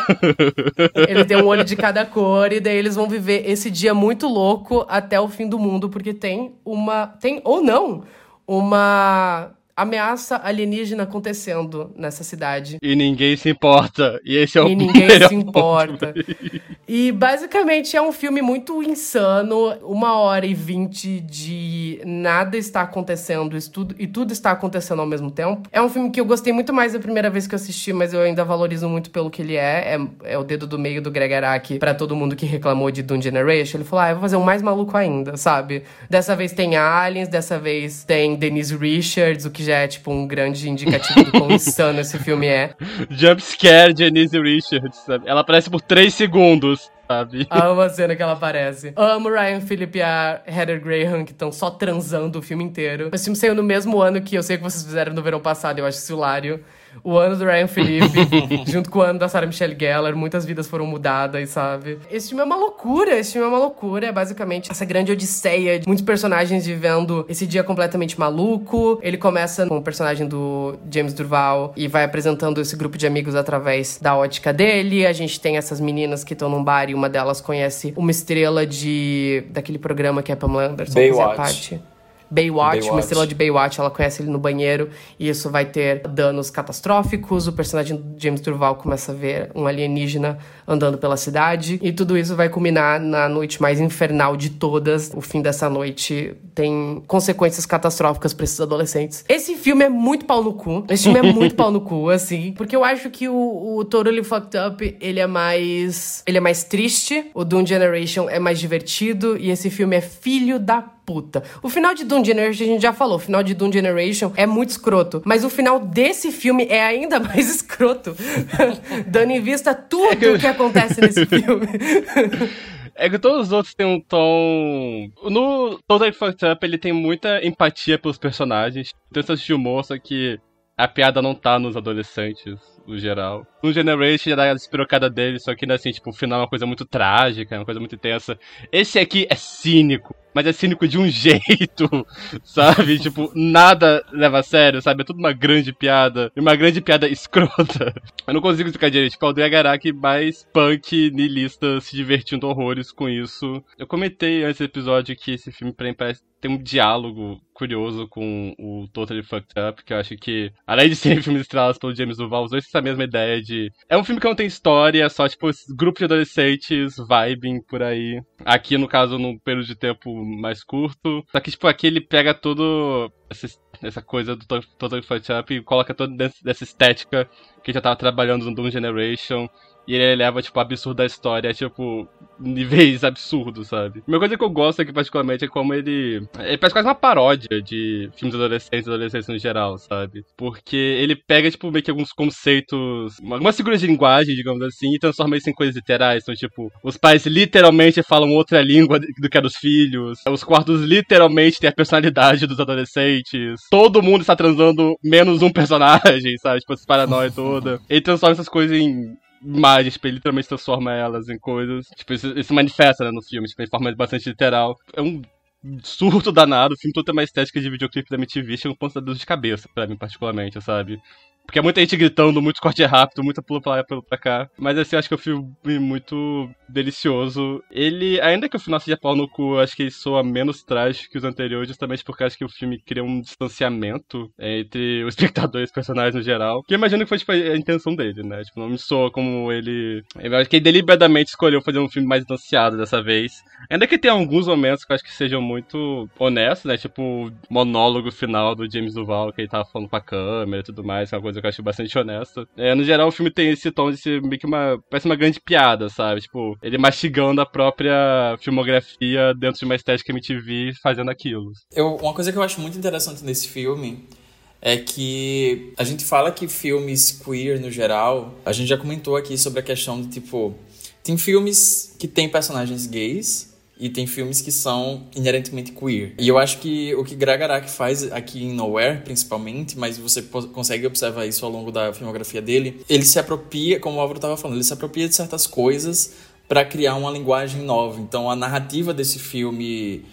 [laughs] Ele tem um olho de cada cor e daí eles vão viver esse dia muito louco até o fim do mundo, porque tem uma. Tem ou não uma ameaça alienígena acontecendo nessa cidade. E ninguém se importa. E esse é o E ninguém se importa. E basicamente é um filme muito insano, uma hora e vinte de nada está acontecendo isso tudo, e tudo está acontecendo ao mesmo tempo. É um filme que eu gostei muito mais da primeira vez que eu assisti, mas eu ainda valorizo muito pelo que ele é. É, é o dedo do meio do Greg Araki pra todo mundo que reclamou de Doom Generation. Ele falou: ah, eu vou fazer um mais maluco ainda, sabe? Dessa vez tem aliens, dessa vez tem Denise Richards, o que já é tipo um grande indicativo do quão [laughs] insano esse filme é. Jump scare de Richards, sabe? Ela aparece por 3 segundos. Sabe? Amo a cena que ela aparece. Amo Ryan Phillip e a Heather Graham, que estão só transando o filme inteiro. Esse filme saiu no mesmo ano que eu sei que vocês fizeram no verão passado, eu acho isso hilário. O ano do Ryan Phillip, [laughs] junto com o ano da Sarah Michelle Gellar, muitas vidas foram mudadas, sabe? Esse filme é uma loucura, esse filme é uma loucura. É basicamente essa grande odisseia de muitos personagens vivendo esse dia completamente maluco. Ele começa com o personagem do James Durval e vai apresentando esse grupo de amigos através da ótica dele. A gente tem essas meninas que estão num bar e uma delas conhece uma estrela de daquele programa que é Pamela Anderson Baywatch. Baywatch, Baywatch. uma estrela de Baywatch, ela conhece ele no banheiro e isso vai ter danos catastróficos. O personagem do James Durval começa a ver um alienígena andando pela cidade e tudo isso vai culminar na noite mais infernal de todas. O fim dessa noite tem consequências catastróficas para esses adolescentes. Esse filme é muito pau no cu. Esse filme é [laughs] muito pau no cu, assim, porque eu acho que o, o Totally Fucked Up, ele é mais ele é mais triste, o Doom Generation é mais divertido e esse filme é filho da puta. O final de Doom Generation a gente já falou, o final de Doom Generation é muito escroto, mas o final desse filme é ainda [laughs] mais escroto, [laughs] dando em vista tudo o que acontece nesse [laughs] filme. É que todos os outros têm um tom. No Total Fucked Up, ele tem muita empatia pelos personagens. Tem senso de humor, só que a piada não tá nos adolescentes, no geral. No Generation já dá a despirocada dele, só que ainda assim, tipo, o final é uma coisa muito trágica, é uma coisa muito intensa. Esse aqui é cínico, mas é cínico de um [laughs] jeito, sabe? tipo, nada leva a sério, sabe? É tudo uma grande piada, e uma grande piada escrota. [laughs] Eu não consigo explicar direito, tipo, o Dragaraki mais punk, niilista, se divertindo horrores com isso. Eu comentei antes do episódio que esse filme pra mim parece tem um diálogo curioso com o Totally Fucked Up, que eu acho que, além de ser [laughs] filmes estrelados pelo James Duval, os dois têm essa mesma ideia de. É um filme que não tem história, só, tipo, grupo de adolescentes vibing por aí. Aqui, no caso, num período de tempo mais curto. Só que, tipo, aqui ele pega todo essa, essa coisa do To- Totally Fucked Up e coloca toda dessa estética que já tava trabalhando no Doom Generation. E ele eleva, tipo, absurdo da história, tipo, níveis absurdos, sabe? Uma coisa que eu gosto aqui, particularmente, é como ele. Ele parece quase uma paródia de filmes adolescentes adolescentes no geral, sabe? Porque ele pega, tipo, meio que alguns conceitos, algumas figuras de linguagem, digamos assim, e transforma isso em coisas literais. Então, tipo, os pais literalmente falam outra língua do que a dos filhos, os quartos literalmente têm a personalidade dos adolescentes, todo mundo está transando menos um personagem, sabe? Tipo, essa paranoia toda. Ele transforma essas coisas em imagens, tipo, ele literalmente transforma elas em coisas. Tipo, isso, isso manifesta, né, no filme, tipo, de forma bastante literal. É um surto danado, o filme todo tem uma estética de videoclipe da MTV, chega um ponto de cabeça, pra mim, particularmente, sabe? Porque é muita gente gritando, muito corte rápido, muita pula pra lá pula pra cá. Mas assim, acho que é um filme muito delicioso. Ele, ainda que o final seja pau no cu, acho que ele soa menos trágico que os anteriores, justamente porque acho que o filme cria um distanciamento entre o [laughs] espectador e os personagens no geral. Que eu imagino que foi tipo, a intenção dele, né? Tipo, não me soa como ele. Eu acho que ele deliberadamente escolheu fazer um filme mais distanciado dessa vez. Ainda que tenha alguns momentos que eu acho que sejam muito honestos, né? Tipo, o monólogo final do James Duval, que ele tava falando pra câmera e tudo mais, que é uma coisa que eu acho bastante honesta. É, no geral, o filme tem esse tom de ser meio que uma. Parece uma grande piada, sabe? Tipo, ele mastigando a própria filmografia dentro de uma estética MTV fazendo aquilo. Eu, uma coisa que eu acho muito interessante nesse filme é que a gente fala que filmes queer no geral, a gente já comentou aqui sobre a questão de tipo, tem filmes que tem personagens gays e tem filmes que são inerentemente queer. E eu acho que o que Greg Araki faz aqui em Nowhere, principalmente, mas você consegue observar isso ao longo da filmografia dele, ele se apropria, como o Álvaro estava falando, ele se apropria de certas coisas para criar uma linguagem nova. Então a narrativa desse filme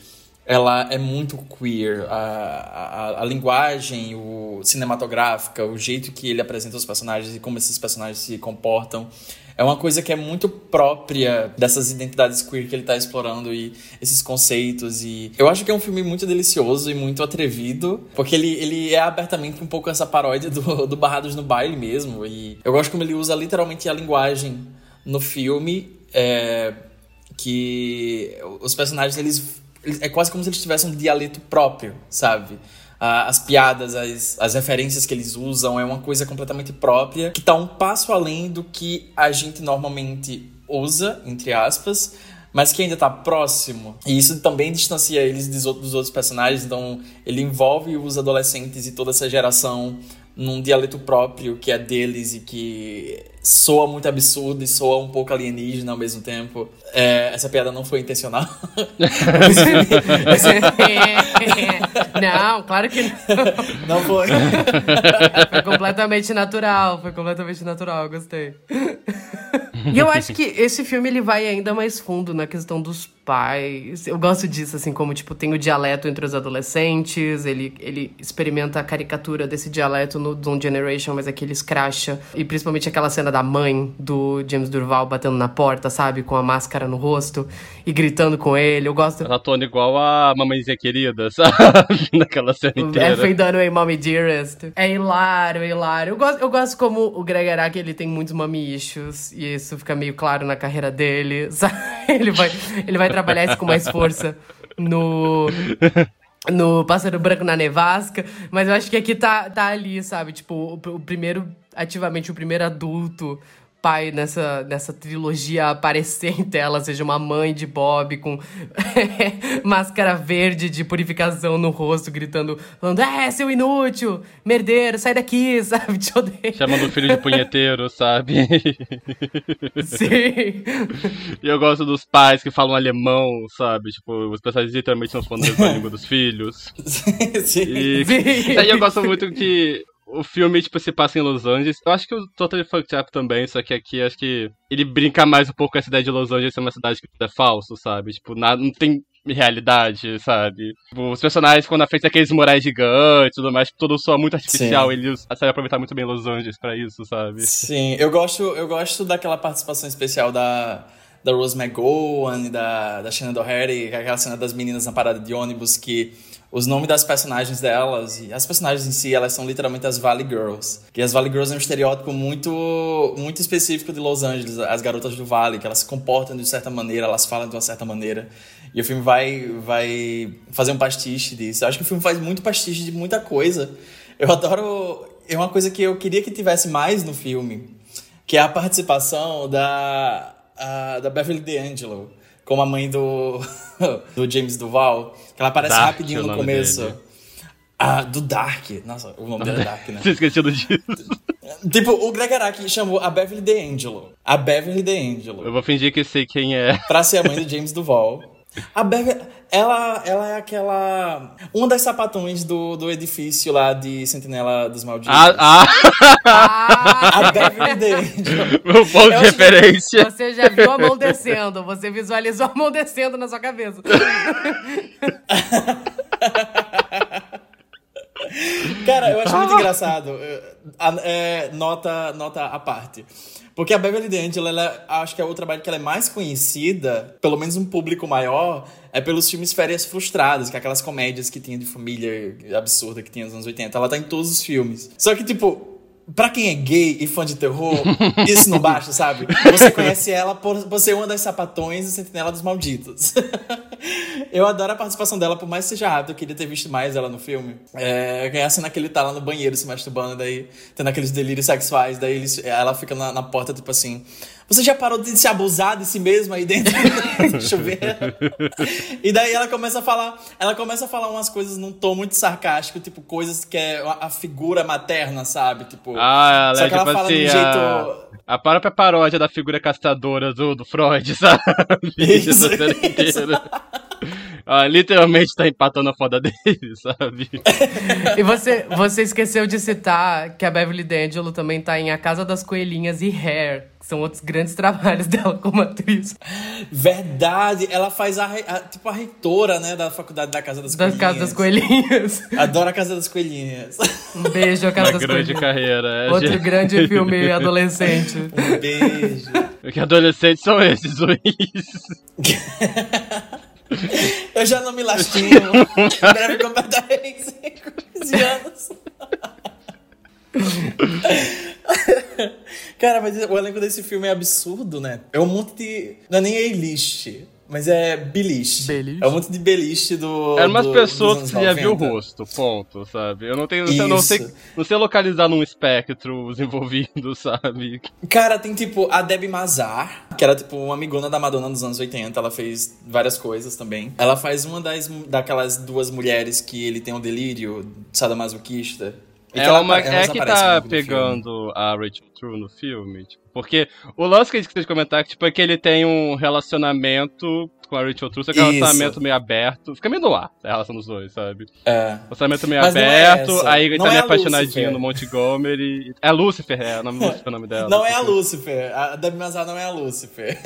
ela é muito queer. A, a, a, linguagem o cinematográfica, o jeito que ele apresenta os personagens e como esses personagens se comportam é uma coisa que é muito própria dessas identidades queer que ele tá explorando e esses conceitos. E eu acho que é um filme muito delicioso e muito atrevido, porque ele, ele é abertamente um pouco essa paródia do, do Barrados no Baile mesmo. E eu gosto como ele usa literalmente a linguagem no filme, é, que os personagens eles é quase como se eles tivessem um dialeto próprio, sabe? As piadas, as, as referências que eles usam, é uma coisa completamente própria, que tá um passo além do que a gente normalmente usa, entre aspas, mas que ainda tá próximo. E isso também distancia eles dos outros personagens, então ele envolve os adolescentes e toda essa geração num dialeto próprio que é deles e que soa muito absurdo e soa um pouco alienígena ao mesmo tempo. É, essa piada não foi intencional. [laughs] não, claro que não. Não foi. [laughs] Foi completamente natural, foi completamente natural, gostei. E eu acho que esse filme ele vai ainda mais fundo na questão dos pais. Eu gosto disso, assim, como, tipo, tem o dialeto entre os adolescentes, ele, ele experimenta a caricatura desse dialeto no Doom Generation, mas aqui ele escracha. E principalmente aquela cena da mãe do James Durval batendo na porta, sabe? Com a máscara no rosto e gritando com ele. Eu gosto. Ela tona igual a mamãezinha querida, [laughs] sabe? Naquela cena É, inteira. fendando aí, Mommy Dearest. É hilário, é hilário. Eu gosto, eu gosto como o Greg Araki, ele tem muitos mommy issues, e isso fica meio claro na carreira dele, [laughs] sabe? Ele vai, ele vai trabalhar isso com mais força no no Pássaro Branco na Nevasca, mas eu acho que aqui tá, tá ali, sabe? Tipo, o, o primeiro, ativamente, o primeiro adulto pai nessa, nessa trilogia aparecer em tela, seja uma mãe de Bob com [laughs] máscara verde de purificação no rosto, gritando, falando, é, seu inútil, merdeiro, sai daqui, [laughs] sabe? Te odeio. Chamando o filho de punheteiro, sabe? [laughs] Sim. E eu gosto dos pais que falam alemão, sabe? Tipo, os personagens literalmente não falam a língua dos filhos. Sim. E Sim. daí eu gosto muito que o filme, tipo, se passa em Los Angeles. Eu acho que o Totally Fucked Up também, só que aqui acho que ele brinca mais um pouco com essa ideia de Los Angeles ser uma cidade que tudo é falso, sabe? Tipo, nada, não tem realidade, sabe? Tipo, os personagens, quando frente aqueles morais gigantes e tudo mais, tipo, tudo soa muito artificial. Sim. Eles sabem aproveitar muito bem Los Angeles pra isso, sabe? Sim, eu gosto, eu gosto daquela participação especial da, da Rose McGowan e da, da Shannon Doherty, é aquela cena das meninas na parada de ônibus, que os nomes das personagens delas e as personagens em si, elas são literalmente as Valley Girls. Que as Valley Girls é um estereótipo muito, muito específico de Los Angeles, as garotas do Vale, que elas se comportam de certa maneira, elas falam de uma certa maneira. E o filme vai, vai fazer um pastiche disso. Eu acho que o filme faz muito pastiche de muita coisa. Eu adoro. É uma coisa que eu queria que tivesse mais no filme, que é a participação da, a, da Beverly D'Angelo como a mãe do, [laughs] do James Duval, que ela aparece Dark, rapidinho no nome começo. dele. Ah, do Dark. Nossa, o nome dela é Dark, né? [laughs] Tinha esquecido disso. [laughs] tipo, o Greg Araki chamou a Beverly D'Angelo. A Beverly D'Angelo. Eu vou fingir que sei quem é. Pra ser a mãe do James Duval. A Beverly, ela, ela é aquela. Uma das sapatões do, do edifício lá de Sentinela dos Malditos. Ah, ah! A Beverly D'Angelo. [laughs] Meu ponto de acho que- referência. Você já viu a mão descendo, você visualizou a mão descendo na sua cabeça. [laughs] Cara, eu acho muito engraçado. A- é, nota, nota à parte. Porque a Beverly D'Angelo, ela, acho que é o trabalho que ela é mais conhecida, pelo menos um público maior, é pelos filmes Férias Frustradas, que é aquelas comédias que tinha de família absurda que tinha nos anos 80. Ela tá em todos os filmes. Só que, tipo, pra quem é gay e fã de terror, [laughs] isso não basta, sabe? Você conhece ela por, por ser uma das sapatões do Sentinela dos Malditos. [laughs] Eu adoro a participação dela, por mais que seja rápido, eu queria ter visto mais ela no filme. É, é a cena que ele tá lá no banheiro se masturbando, daí tendo aqueles delírios sexuais, daí eles, ela fica na, na porta, tipo assim. Você já parou de se abusar de si mesmo aí dentro [laughs] do chuveiro? E daí ela começa a falar, ela começa a falar umas coisas num tom muito sarcástico, tipo coisas que é a figura materna, sabe? Tipo, Ah, ela só é que ela tipo fala assim, de um a, jeito a própria paródia da figura castadora do, do Freud, sabe? [laughs] Isso, [laughs] inteira. [laughs] Ah, literalmente tá empatando a foda dele, [laughs] sabe? E você, você esqueceu de citar que a Beverly D'Angelo também tá em A Casa das Coelhinhas e Hair, que são outros grandes trabalhos [laughs] dela como atriz. Verdade, ela faz a, a- tipo a reitora, né, da faculdade da Casa das, Das Coelhinhas. Casas das Coelhinhas. Adoro a Casa das Coelhinhas. Um beijo, A Casa Uma das grande Coelhinhas. carreira. é, Outro gente. grande filme adolescente. Um beijo. Que adolescentes são esses, Luiz? Eu já não me lastimo. [laughs] Em breve completarei 15 anos. Cara, mas o elenco desse filme é absurdo, né? É um monte de. Não é nem A-list, mas é B-list. B-list? É um monte de B-list do. Eram umas do- pessoas dos que você já viu o 90. rosto, ponto, sabe? Eu não tenho. Eu não sei, Isso. não sei localizar num espectro os envolvidos, [laughs] sabe? Cara, tem tipo a Debbie Mazar, que era tipo uma amigona da Madonna nos anos 80. Ela fez várias coisas também. Ela faz uma das daquelas duas mulheres que ele tem um delírio sadomasoquista. É, uma, é que aparecem tá pegando a Rachel True no filme, tipo, porque o lance que a gente quis comentar tipo, é que ele tem um relacionamento com a Rachel True, só que é um relacionamento meio aberto. Fica meio no ar a relação dos dois, sabe? É. Relacionamento meio Mas é aberto, essa. aí ele Não tá é meio a apaixonadinho Lucifer. no Montgomery. [laughs] É Lucifer, é, o nome, Lucifer, é o nome dela. Não é a Lucifer. A Debbie Mazar não é a Lucifer.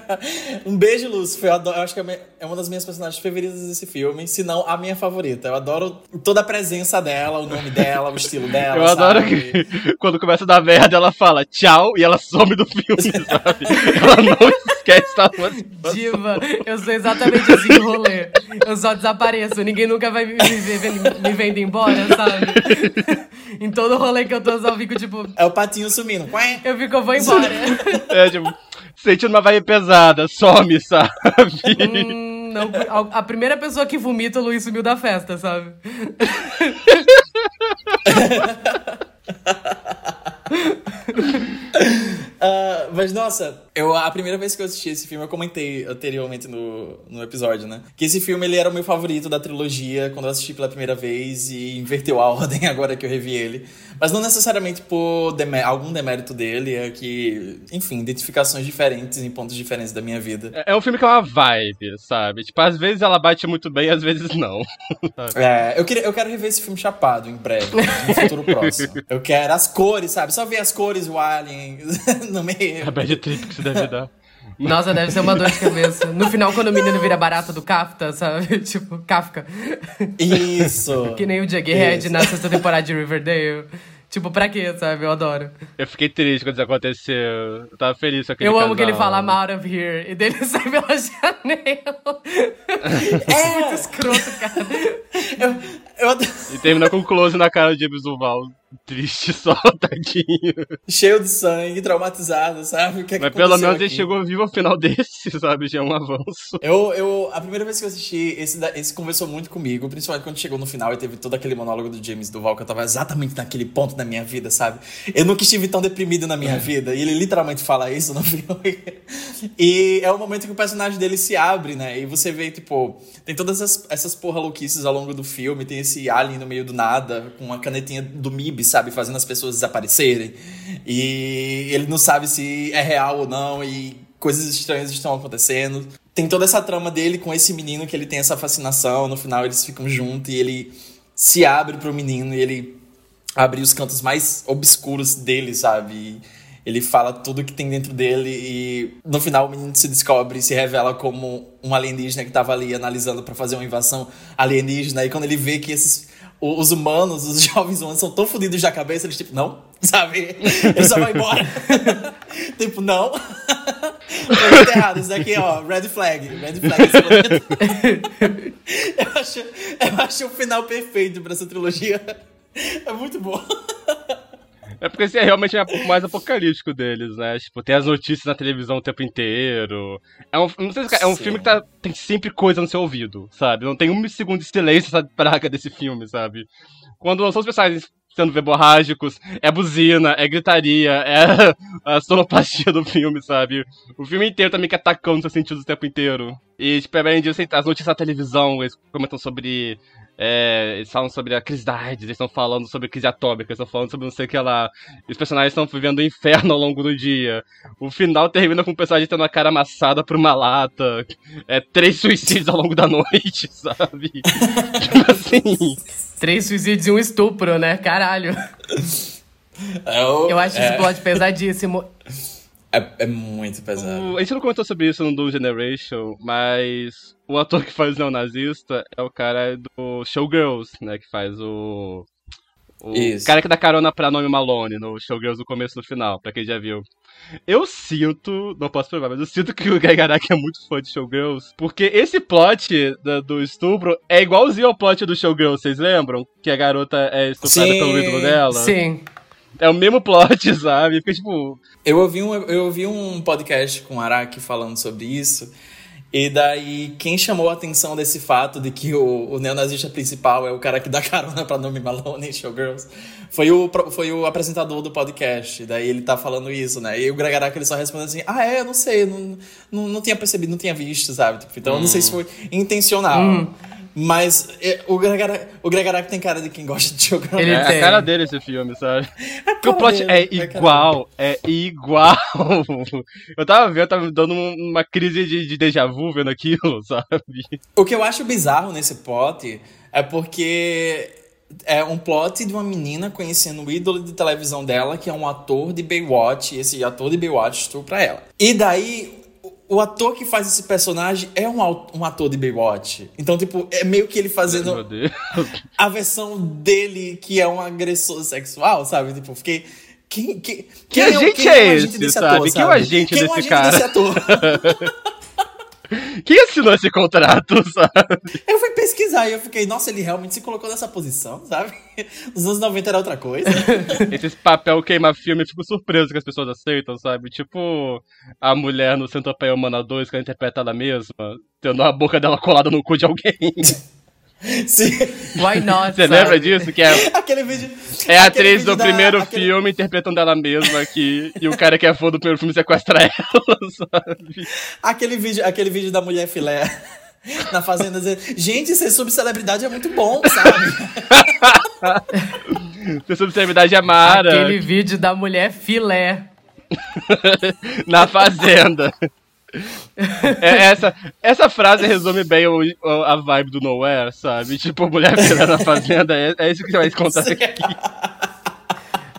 [laughs] um beijo, Lucifer. Eu, adoro- eu acho que é é uma das minhas personagens favoritas desse filme, se não a minha favorita. Eu adoro toda a presença dela, o nome dela, o estilo [laughs] dela. Eu adoro sabe? que quando começa a dar merda, ela fala tchau e ela some do filme, sabe? ela não esquece da participação. Diva, eu sou exatamente assim no rolê. Eu só desapareço, ninguém nunca vai me, ver- me vendo embora, sabe? em todo rolê que eu tô, eu só fico tipo. É o patinho sumindo. Eu fico, eu vou embora. É, tipo, sentindo uma vibe pesada, some, sabe? Hum, não, a, a primeira pessoa que vomita, o Luiz sumiu da festa, sabe? [laughs] Ah, mas nossa, eu, a primeira vez que eu assisti esse filme, eu comentei anteriormente no, no episódio, né? Que esse filme ele era o meu favorito da trilogia quando eu assisti pela primeira vez e inverteu a [laughs] ordem agora que eu revi ele. Mas não necessariamente por demé- algum demérito dele, é que, enfim, identificações diferentes em pontos diferentes da minha vida. É é um filme que é uma vibe, sabe? Tipo, às vezes ela bate muito bem, às vezes não. [laughs] É, eu, queria, eu quero rever esse filme chapado em breve, no futuro próximo. [laughs] Eu quero as cores, sabe? Só ver as cores, o Alien no meio. A bad trip que você deve dar. [laughs] Nossa, deve ser uma dor de cabeça. No final, quando o menino vira barato do Kafka, sabe? [laughs] Tipo, Kafka. Isso. [laughs] Que nem o Jughead Isso. na sexta temporada de Riverdale. Tipo, pra quê, sabe? Eu adoro. Eu fiquei triste quando isso aconteceu. Eu tava feliz com aquele Eu amo que ele casal. fala I'm out of here. E dele sai pela janela. É. Muito escroto, cara. Eu, eu adoro- E termina com um close na cara de James Duval. Triste só, [laughs] tadinho. cheio de sangue, traumatizado, sabe? O que é que Mas pelo menos ele aqui? chegou vivo ao final [laughs] desse, sabe? Já é um avanço. Eu, eu, a primeira vez que eu assisti, esse, esse conversou muito comigo, principalmente quando chegou no final e teve todo aquele monólogo do James Duval, que eu tava exatamente naquele ponto da minha vida, sabe? Eu nunca estive tão deprimido na minha vida, e ele literalmente fala isso no [laughs] filme. E é o momento que o personagem dele se abre, né? E você vê, tipo, tem todas essas, essas porra louquices ao longo do filme, tem esse alien no meio do nada, com uma canetinha do MIB, sabe? Fazendo as pessoas desaparecerem. E ele não sabe se é real ou não, e coisas estranhas estão acontecendo. Tem toda essa trama dele com esse menino que ele tem essa fascinação, no final eles ficam juntos e ele se abre pro menino e ele abre os cantos mais obscuros dele, sabe? E ele fala tudo que tem dentro dele e no final o menino se descobre e se revela como um alienígena que tava ali analisando pra fazer uma invasão alienígena e quando ele vê que esses os humanos, os [laughs] jovens humanos são tão fodidos da cabeça, eles tipo, não, [laughs] sabe? Eles só vão embora. [laughs] tipo, não. Errado. Isso daqui, ó, red flag. Red flag. eu, acho, eu acho o final perfeito pra essa trilogia. É muito bom. É porque esse é realmente o mais apocalíptico deles, né? Tipo, tem as notícias na televisão o tempo inteiro. É um, não sei se, é um Sim. filme que tá, tem sempre coisa no seu ouvido, sabe? Não tem um segundo de silêncio essa praga desse filme, sabe? Quando são os personagens sendo verborrágicos, é buzina, é gritaria, é [laughs] a sonoplastia do filme, sabe? O filme inteiro tá meio que atacando seus sentidos o tempo inteiro. E, tipo, além disso, as notícias na televisão, eles comentam sobre é, eles falam sobre a crise da AIDS, eles estão falando sobre a crise atômica, eles estão falando sobre não sei o que lá. Os personagens estão vivendo o inferno ao longo do dia. O final termina com o personagem tendo a cara amassada por uma lata. É, três suicídios ao longo da noite, [laughs] sabe? tipo assim. Três suicídios e um estupro, né? Caralho. É o- Eu acho é, esse plot pesadíssimo. é, é muito pesado. O- a gente não comentou sobre isso no Doom Generation, mas o ator que faz o neonazista é o cara do Showgirls, né? Que faz o. O Isso. cara que dá carona pra Nome Malone no Showgirls do começo e no final, pra quem já viu. Eu sinto, não posso provar, mas eu sinto que o Gaigaraki é muito fã de Showgirls, porque esse plot da- do estupro é igualzinho ao plot do Showgirls, vocês lembram? Que a garota é estuprada Sim. pelo ídolo dela? Sim. É o mesmo plot, [laughs] sabe? Fica tipo, Eu ouvi um, eu ouvi um podcast com o Araki falando sobre isso. E daí, quem chamou a atenção desse fato de que o, o neonazista principal é o cara que dá carona pra Nomi Malone em Showgirls foi o, foi o apresentador do podcast. Daí ele tá falando isso, né? E o Gregaraki ele só respondeu assim: Ah, é, eu não sei, não, não, não tinha percebido, não tinha visto, sabe? Tipo, então eu não sei se foi intencional. Mas é, o Gregaraki, o Gregaraki tem cara de quem gosta de Showgirls. Ele é tem. a cara dele esse filme, sabe? Porque cara o plot dele, é é igual, é igual. [laughs] Eu tava vendo, tava me dando um- uma crise de, de déjà vu vendo aquilo, [laughs] sabe? O que eu acho bizarro nesse plot é porque é um plot de uma menina conhecendo o ídolo de televisão dela, que é um ator de Baywatch, e esse ator de Baywatch estupra ela. E daí, o- ator que faz esse personagem é um, um ator de Baywatch. Então, tipo, é meio que ele fazendo [laughs] a versão dele que é um agressor sexual, sabe? Tipo, fiquei. Quem, quem, Que quem agente quem é o esse, agente desse sabe? ator, Quem é o agente Quem é o desse agente cara? desse ator? [laughs] Quem assinou esse contrato, [laughs] sabe? Eu fui pesquisar e eu fiquei, nossa, ele realmente se colocou nessa posição, sabe? Nos anos 90 era outra coisa. [laughs] Esse papel queima-filme, eu fico surpreso que as pessoas aceitam, sabe? Tipo a mulher no Centopeia Humana 2, que ela interpreta ela mesma, tendo a boca dela colada no cu de alguém. [laughs] Sim. Why not? Você sabe? lembra disso? Que é, Aquele vídeo. é a atriz do da- primeiro aquele- filme interpretando ela mesma aqui, e o cara que é fã do primeiro filme sequestra ela, [laughs] sabe? Aquele vídeo, aquele vídeo da mulher filé na fazenda dizendo, gente, ser subcelebridade é muito bom, sabe? [laughs] Sua subcelebridade é Mara, Aquele vídeo da mulher filé. [laughs] na fazenda. É, essa, essa frase resume bem o, o- a vibe do Nowhere, sabe? Tipo, mulher filha na fazenda, é, é isso que você vai encontrar aqui. [laughs]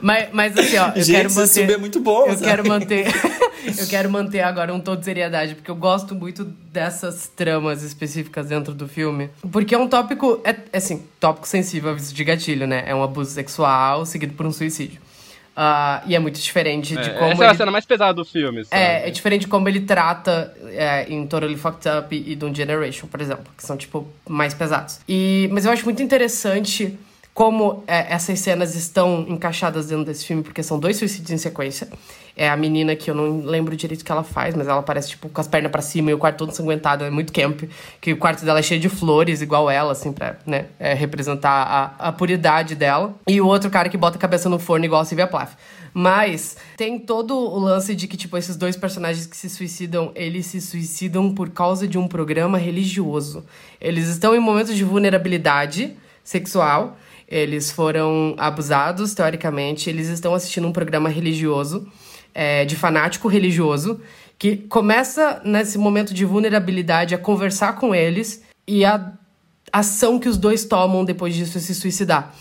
Mas, mas assim, ó, eu gente, quero ser sub é manter. muito bom, Eu sabe? quero manter. [laughs] eu quero manter agora um tom de seriedade, porque eu gosto muito dessas tramas específicas dentro do filme. Porque é um tópico. É, é assim, tópico sensível, aviso de gatilho, né? É um abuso sexual seguido por um suicídio. Ah, e é muito diferente de É, como. essa é a ele- cena mais pesada do filme, sabe? É, é diferente de como ele trata é, em Totally Fucked Up e Doom Generation, por exemplo, que são, tipo, mais pesados. E, mas eu acho muito interessante como é, essas cenas estão encaixadas dentro desse filme, porque são dois suicídios em sequência. É a menina que eu não lembro direito o que ela faz, mas ela parece, tipo, com as pernas pra cima e o quarto todo ensanguentado, é muito camp. Que o quarto dela é cheio de flores, igual ela, assim, pra, né, é, representar a, a puridade dela. E o outro cara que bota a cabeça no forno igual a Sylvia Plath. Mas tem todo o lance de que, tipo, esses dois personagens que se suicidam, eles se suicidam por causa de um programa religioso. Eles estão em momentos de vulnerabilidade sexual, eles foram abusados, teoricamente, eles estão assistindo um programa religioso, é, de fanático religioso, que começa nesse momento de vulnerabilidade a conversar com eles e a ação que os dois tomam depois disso se suicidar.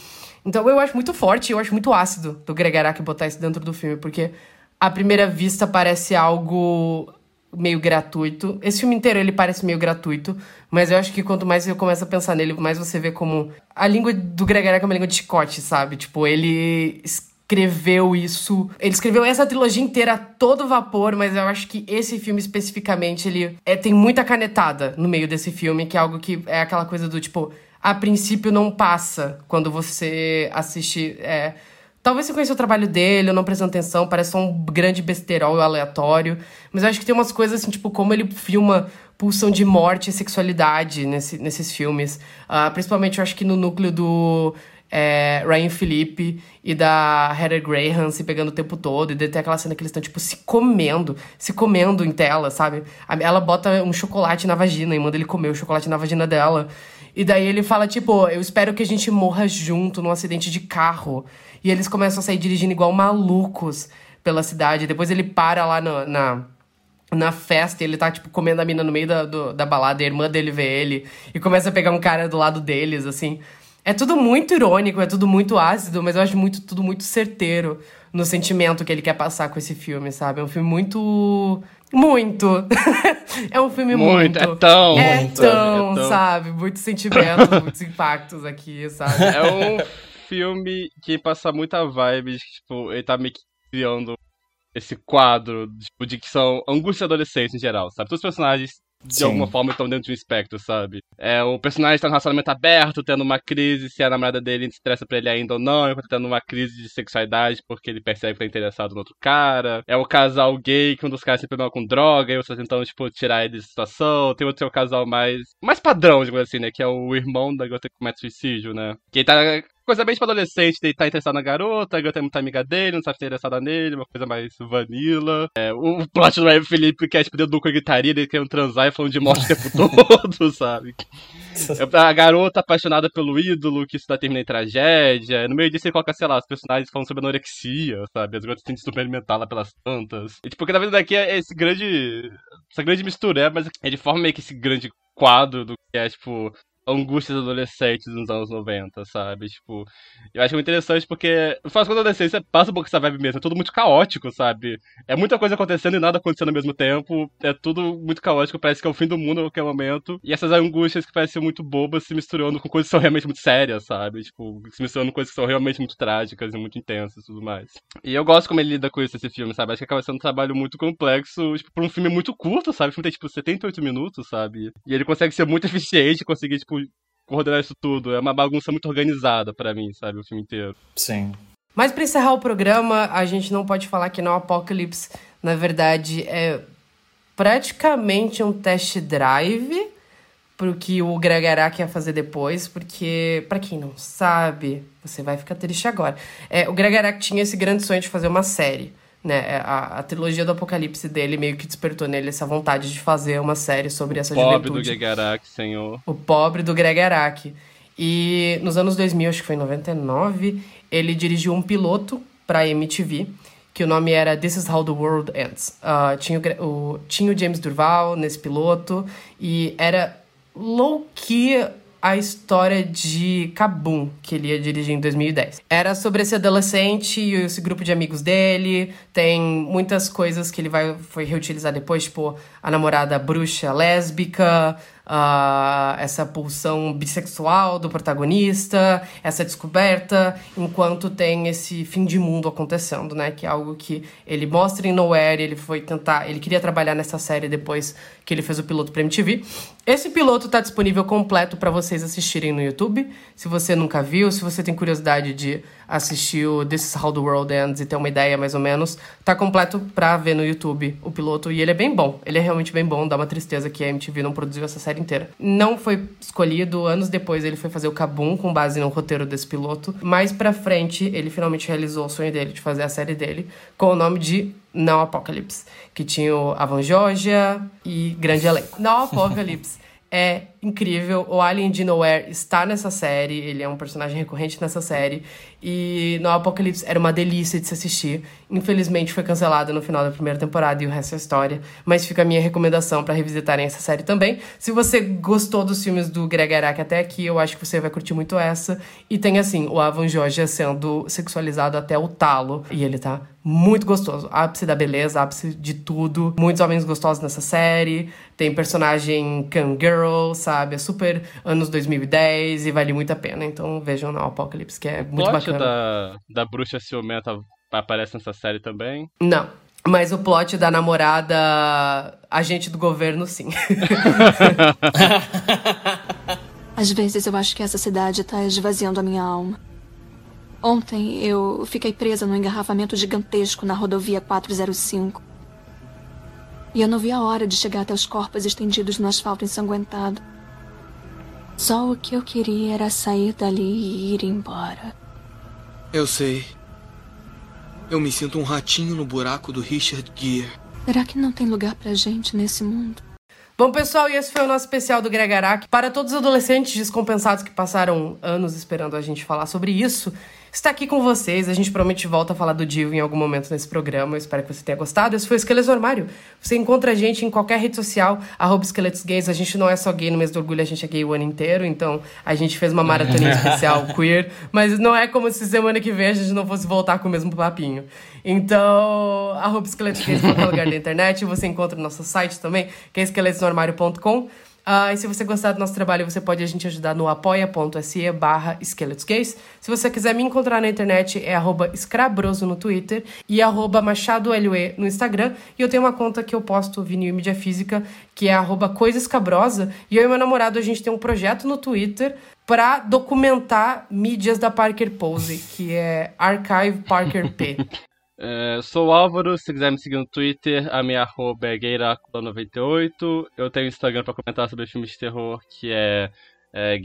Então eu acho muito forte, eu acho muito ácido do Greg Araki botar isso dentro do filme, porque à primeira vista parece algo meio gratuito. Esse filme inteiro ele parece meio gratuito, mas eu acho que quanto mais eu começo a pensar nele, mais você vê como a língua do Greg Araki é uma língua de chicote, sabe? Tipo, ele escreveu isso. Ele escreveu essa trilogia inteira a todo vapor, mas eu acho que esse filme especificamente, ele é, tem muita canetada no meio desse filme, que é algo que é aquela coisa do tipo, a princípio não passa quando você assiste é, Talvez você conheça o trabalho dele, eu não prestando atenção, parece só um grande besterol aleatório. Mas eu acho que tem umas coisas assim, tipo, como ele filma pulsão de morte e sexualidade nesse, nesses filmes. Uh, principalmente, eu acho que no núcleo do é, Ryan Philippe e da Heather Graham se pegando o tempo todo. E tem aquela cena que eles estão, tipo, se comendo, se comendo em tela, sabe? Ela bota um chocolate na vagina e manda ele comer o chocolate na vagina dela. E daí ele fala, tipo, eu espero que a gente morra junto num acidente de carro. E eles começam a sair dirigindo igual malucos pela cidade. Depois ele para lá no, na, na festa e ele tá, tipo, comendo a mina no meio da, do, da balada a irmã dele vê ele. E começa a pegar um cara do lado deles, assim. É tudo muito irônico, é tudo muito ácido, mas eu acho muito, tudo muito certeiro no sentimento que ele quer passar com esse filme, sabe? É um filme muito. Muito! [laughs] é um filme muito. Muito, é tão. É muito, tão, é tão. sabe? Muitos sentimentos, muitos impactos aqui, sabe? [laughs] É um filme que passa muita vibe, tipo, ele tá meio que criando esse quadro, tipo, de que são angústia adolescentes em geral, sabe? Todos os personagens de Sim. alguma forma estão dentro de um espectro, sabe? É, o personagem tá num relacionamento aberto, tendo uma crise se a namorada dele se interessa pra ele ainda ou não, enquanto tá tendo uma crise de sexualidade porque ele percebe que tá interessado no outro cara. É o casal gay que um dos caras tem problema com droga e outros tá tentando, tipo, tirar ele da situação. Tem outro é o casal mais. mais padrão, digamos assim, né? Que é o irmão da garota que comete suicídio, né? Que ele tá coisa bem tipo adolescente, ele tá interessado na garota, a garota é muito amiga dele, não sabe se é interessada nele, uma coisa mais vanilla. É, o plot do Web Felipe que é tipo dedo com gritaria, ele querendo transar e falando de morte o tempo [laughs] todo, sabe? É A garota apaixonada pelo ídolo, que isso dá termina em tragédia. No meio disso ele coloca, sei lá, os personagens falando sobre anorexia, sabe? As garotas tentam se superimentar lá pelas tantas. E, tipo, na verdade daqui é esse grande. Essa grande mistura, é, mas ele forma meio que esse grande quadro do que é, tipo, angústias adolescentes nos anos 90, sabe? Tipo, eu acho muito interessante porque, no final das contas, a adolescência passa um pouco essa vibe mesmo. É tudo muito caótico, sabe? É muita coisa acontecendo e nada acontecendo ao mesmo tempo. É tudo muito caótico, parece que é o fim do mundo a qualquer momento. E essas angústias que parecem muito bobas se misturando com coisas que são realmente muito sérias, sabe? Tipo, se misturando com coisas que são realmente muito trágicas e muito intensas e tudo mais. E eu gosto como ele lida com isso, esse filme, sabe? Acho que acaba sendo um trabalho muito complexo, tipo, por um filme muito curto, sabe? O filme tem, tipo, 78 minutos, sabe? E ele consegue ser muito [laughs] eficiente, conseguir, tipo, coordenar isso tudo. É uma bagunça muito organizada pra mim, sabe? O filme inteiro. Sim. Mas pra encerrar o programa, a gente não pode falar que não Apocalypse, na verdade, é praticamente um test drive pro que o Greg Araki ia fazer depois, porque, pra quem não sabe, você vai ficar triste agora. É, o Greg Araki tinha esse grande sonho de fazer uma série. Né, a, a trilogia do Apocalipse dele meio que despertou nele essa vontade de fazer uma série sobre essa Pobre do juventude. Gegarak, senhor. O pobre do Greg Araki. E nos anos 2000, acho que foi em 99, ele dirigiu um piloto pra MTV, que o nome era This Is How the World Ends. Ah, tinha, o, o, tinha o James Durval nesse piloto, e era low-key a história de Kabum, que ele ia dirigir em 2010. Era sobre esse adolescente e esse grupo de amigos dele. Tem muitas coisas que ele vai foi reutilizar depois, tipo a namorada bruxa lésbica, ah, essa pulsão bissexual do protagonista, essa descoberta, enquanto tem esse fim de mundo acontecendo, né? Que é algo que ele mostra em Nowhere, ele foi tentar, ele queria trabalhar nessa série depois que ele fez o piloto pra MTV. Esse piloto tá disponível completo pra vocês assistirem no YouTube. Se você nunca viu, se você tem curiosidade de assistir o This is How the World Ends e ter uma ideia mais ou menos, tá completo pra ver no YouTube o piloto e ele é bem bom. Ele é realmente bem bom, dá uma tristeza que a MTV não produziu essa série inteira. Não foi escolhido, anos depois ele foi fazer o Kabum com base no roteiro desse piloto. Mais pra frente, ele finalmente realizou o sonho dele de fazer a série dele com o nome de Não Apocalypse, que tinha o Avan Georgia e grande elenco. Não Apocalypse [laughs] é incrível. O Alien de Nowhere está nessa série, ele é um personagem recorrente nessa série. E no Apocalipse era uma delícia de se assistir. Infelizmente foi cancelado no final da primeira temporada e o resto é história. Mas fica a minha recomendação para revisitarem essa série também. Se você gostou dos filmes do Greg Araki até aqui, eu acho que você vai curtir muito essa. E tem assim, o Avan Georgia sendo sexualizado até o talo. E ele tá muito gostoso. Ápice da beleza, ápice de tudo. Muitos homens gostosos nessa série. Tem personagem Cam Girl, sabe? É super anos 2010 e vale muito a pena. Então vejam no Apocalipse, que é O muito plot bacana. da, da bruxa ciumenta aparece nessa série também. Não. Mas o plot da namorada agente do governo, sim. [laughs] Às vezes eu acho que essa cidade tá esvaziando a minha alma. Ontem eu fiquei presa num engarrafamento gigantesco na rodovia 405. E eu não vi a hora de chegar até os corpos estendidos no asfalto ensanguentado. Só o que eu queria era sair dali e ir embora. Eu sei. Eu me sinto um ratinho no buraco do Richard Gere. Será que não tem lugar pra gente nesse mundo? Bom, pessoal, e esse foi o nosso especial do Gregarac. Para todos os adolescentes descompensados que passaram anos esperando a gente falar sobre isso, está aqui com vocês. A gente promete volta a falar do Dio em algum momento nesse programa. Eu espero que você tenha gostado. Esse foi o Esqueleto Armário. Você encontra a gente em qualquer rede social, arroba Esqueletos Gays. A gente não é só gay no mês do orgulho, a gente é gay o ano inteiro. Então, a gente fez uma maratona [laughs] especial queer. Mas não é como se semana que vem a gente não fosse voltar com o mesmo papinho. Então, arroba Esqueletos Gays em qualquer lugar da internet. Você encontra o nosso site também, que é esqueletosnoarmário.com. Ah, e se você gostar do nosso trabalho, você pode a gente ajudar no apoia.se barra esqueletosgays. Se você quiser me encontrar na internet, é arroba escrabroso no Twitter e arroba machadolue no Instagram. E eu tenho uma conta que eu posto vinil e mídia física, que é arroba. E eu e meu namorado, a gente tem um projeto no Twitter para documentar mídias da Parker Pose, que é Archive Parker P. [laughs] É, sou Álvaro, se quiser me seguir no Twitter, a minha arroba é Geiracula98. Eu tenho Instagram para comentar sobre filmes de terror, que é, é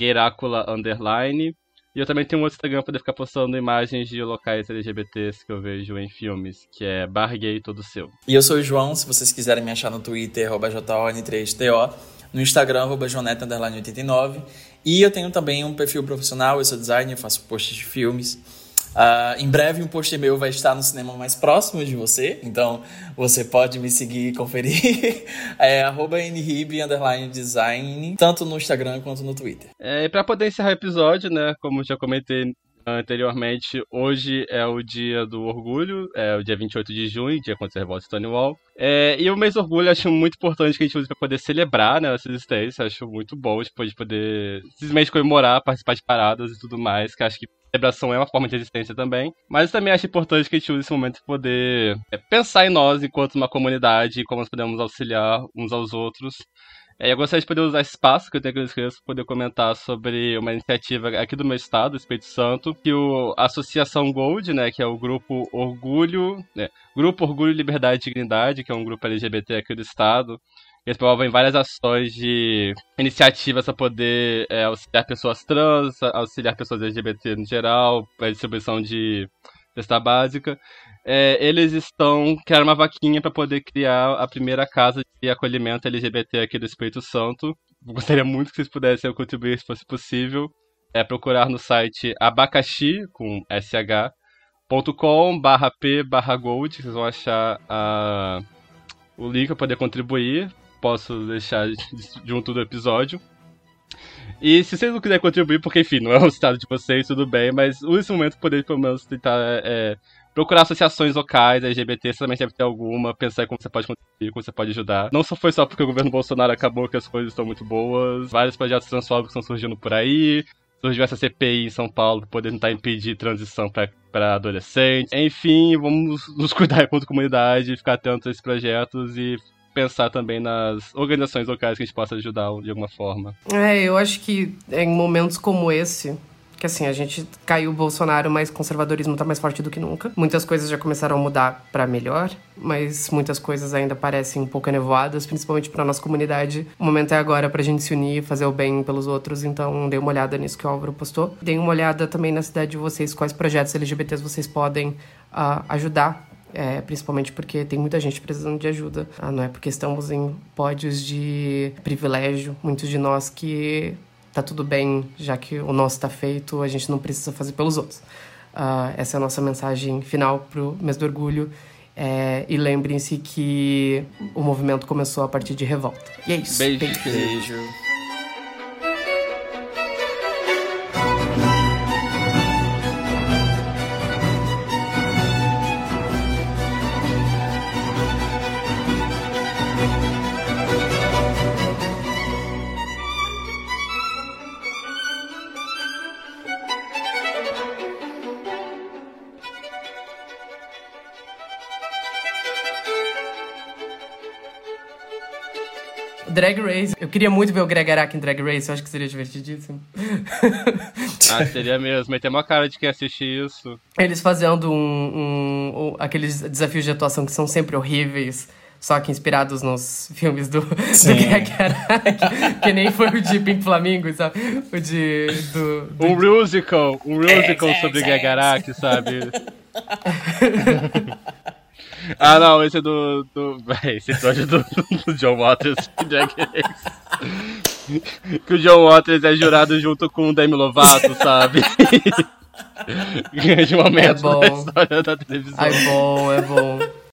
Underline. E eu também tenho um outro Instagram para poder ficar postando imagens de locais LGBTs que eu vejo em filmes, que é Bar Gay Todo Seu. E eu sou o João, se vocês quiserem me achar no Twitter, arroba JON3TO, no Instagram, arroba Joneta89. E eu tenho também um perfil profissional, eu sou designer, faço posts de filmes. Uh, em breve um post meu vai estar no cinema mais próximo de você, então você pode me seguir e conferir. [laughs] é nrib, design, tanto no Instagram quanto no Twitter. É, e pra poder encerrar o episódio, né, como já comentei anteriormente, hoje é o dia do orgulho, é o dia 28 de junho, dia contra a revolta Stonewall. É, e o mês do orgulho eu acho muito importante que a gente use para poder celebrar né, essa existência, acho muito bom de poder simplesmente comemorar, participar de paradas e tudo mais, que acho que celebração é uma forma de resistência também. Mas também acho importante que a gente use esse momento para poder é, pensar em nós enquanto uma comunidade como nós podemos auxiliar uns aos outros. É, eu gostaria de poder usar esse espaço que eu tenho aqui no escrito para poder comentar sobre uma iniciativa aqui do meu estado, Espírito Santo, que o a Associação Gold, né, que é o grupo Orgulho, né, Grupo Orgulho, Liberdade e Dignidade, que é um grupo LGBT aqui do estado, eles promovem várias ações de iniciativas para poder é, auxiliar pessoas trans, auxiliar pessoas LGBT no geral, para distribuição de cesta básica. É, eles estão criando uma vaquinha para poder criar a primeira casa de acolhimento LGBT aqui do Espírito Santo. Gostaria muito que vocês pudessem contribuir se fosse possível. É procurar no site abacaxi com sh.com barra p barra gold. Vocês vão achar a, o link para poder contribuir posso deixar junto do episódio. E se vocês não quiserem contribuir, porque enfim, não é o estado de vocês, tudo bem, mas nesse momento poder pelo menos tentar é, procurar associações locais LGBT, certamente deve ter alguma, pensar como você pode contribuir, como você pode ajudar. Não só foi só porque o governo Bolsonaro acabou que as coisas estão muito boas, vários projetos transfóbicos estão surgindo por aí, surgiu essa CPI em São Paulo para poder tentar impedir transição para adolescentes. Enfim, vamos nos cuidar enquanto comunidade, ficar atentos a esses projetos e pensar também nas organizações locais que a gente possa ajudar de alguma forma. É, eu acho que em momentos como esse, que assim, a gente caiu o Bolsonaro, mas conservadorismo tá mais forte do que nunca. Muitas coisas já começaram a mudar para melhor, mas muitas coisas ainda parecem um pouco enevoadas, principalmente para nossa comunidade. O momento é agora pra gente se unir, fazer o bem pelos outros, então dê uma olhada nisso que o Álvaro postou. Dê uma olhada também na cidade de vocês, quais projetos LGBTs vocês podem uh, ajudar é, principalmente porque tem muita gente precisando de ajuda. Ah, não é porque estamos em pódios de privilégio, muitos de nós que tá tudo bem, já que o nosso está feito, a gente não precisa fazer pelos outros. Uh, essa é a nossa mensagem final pro mês do orgulho. É, e lembrem-se que o movimento começou a partir de revolta. E é isso. Beijo. Beijo. Beijo. Drag Race. Eu queria muito ver o Greg Araki em Drag Race, eu acho que seria divertidíssimo. Ah, seria mesmo. Mas tem uma cara de quem assiste isso. Eles fazendo um, um- um- aqueles desafios de atuação que são sempre horríveis, só que inspirados nos filmes do, do. Greg Araki, que nem foi o de Pink Flamingo, sabe? O de... Do, do- Um musical, um musical sobre Greg Araki, sabe? [laughs] ah, não, esse é do. do véi, esse episódio é do, [laughs] do John Waters em Drag Race. Que o John Waters é jurado junto com o Demi Lovato, sabe? [laughs] Grande momento É bom. da história da televisão. Ai, bom, é bom.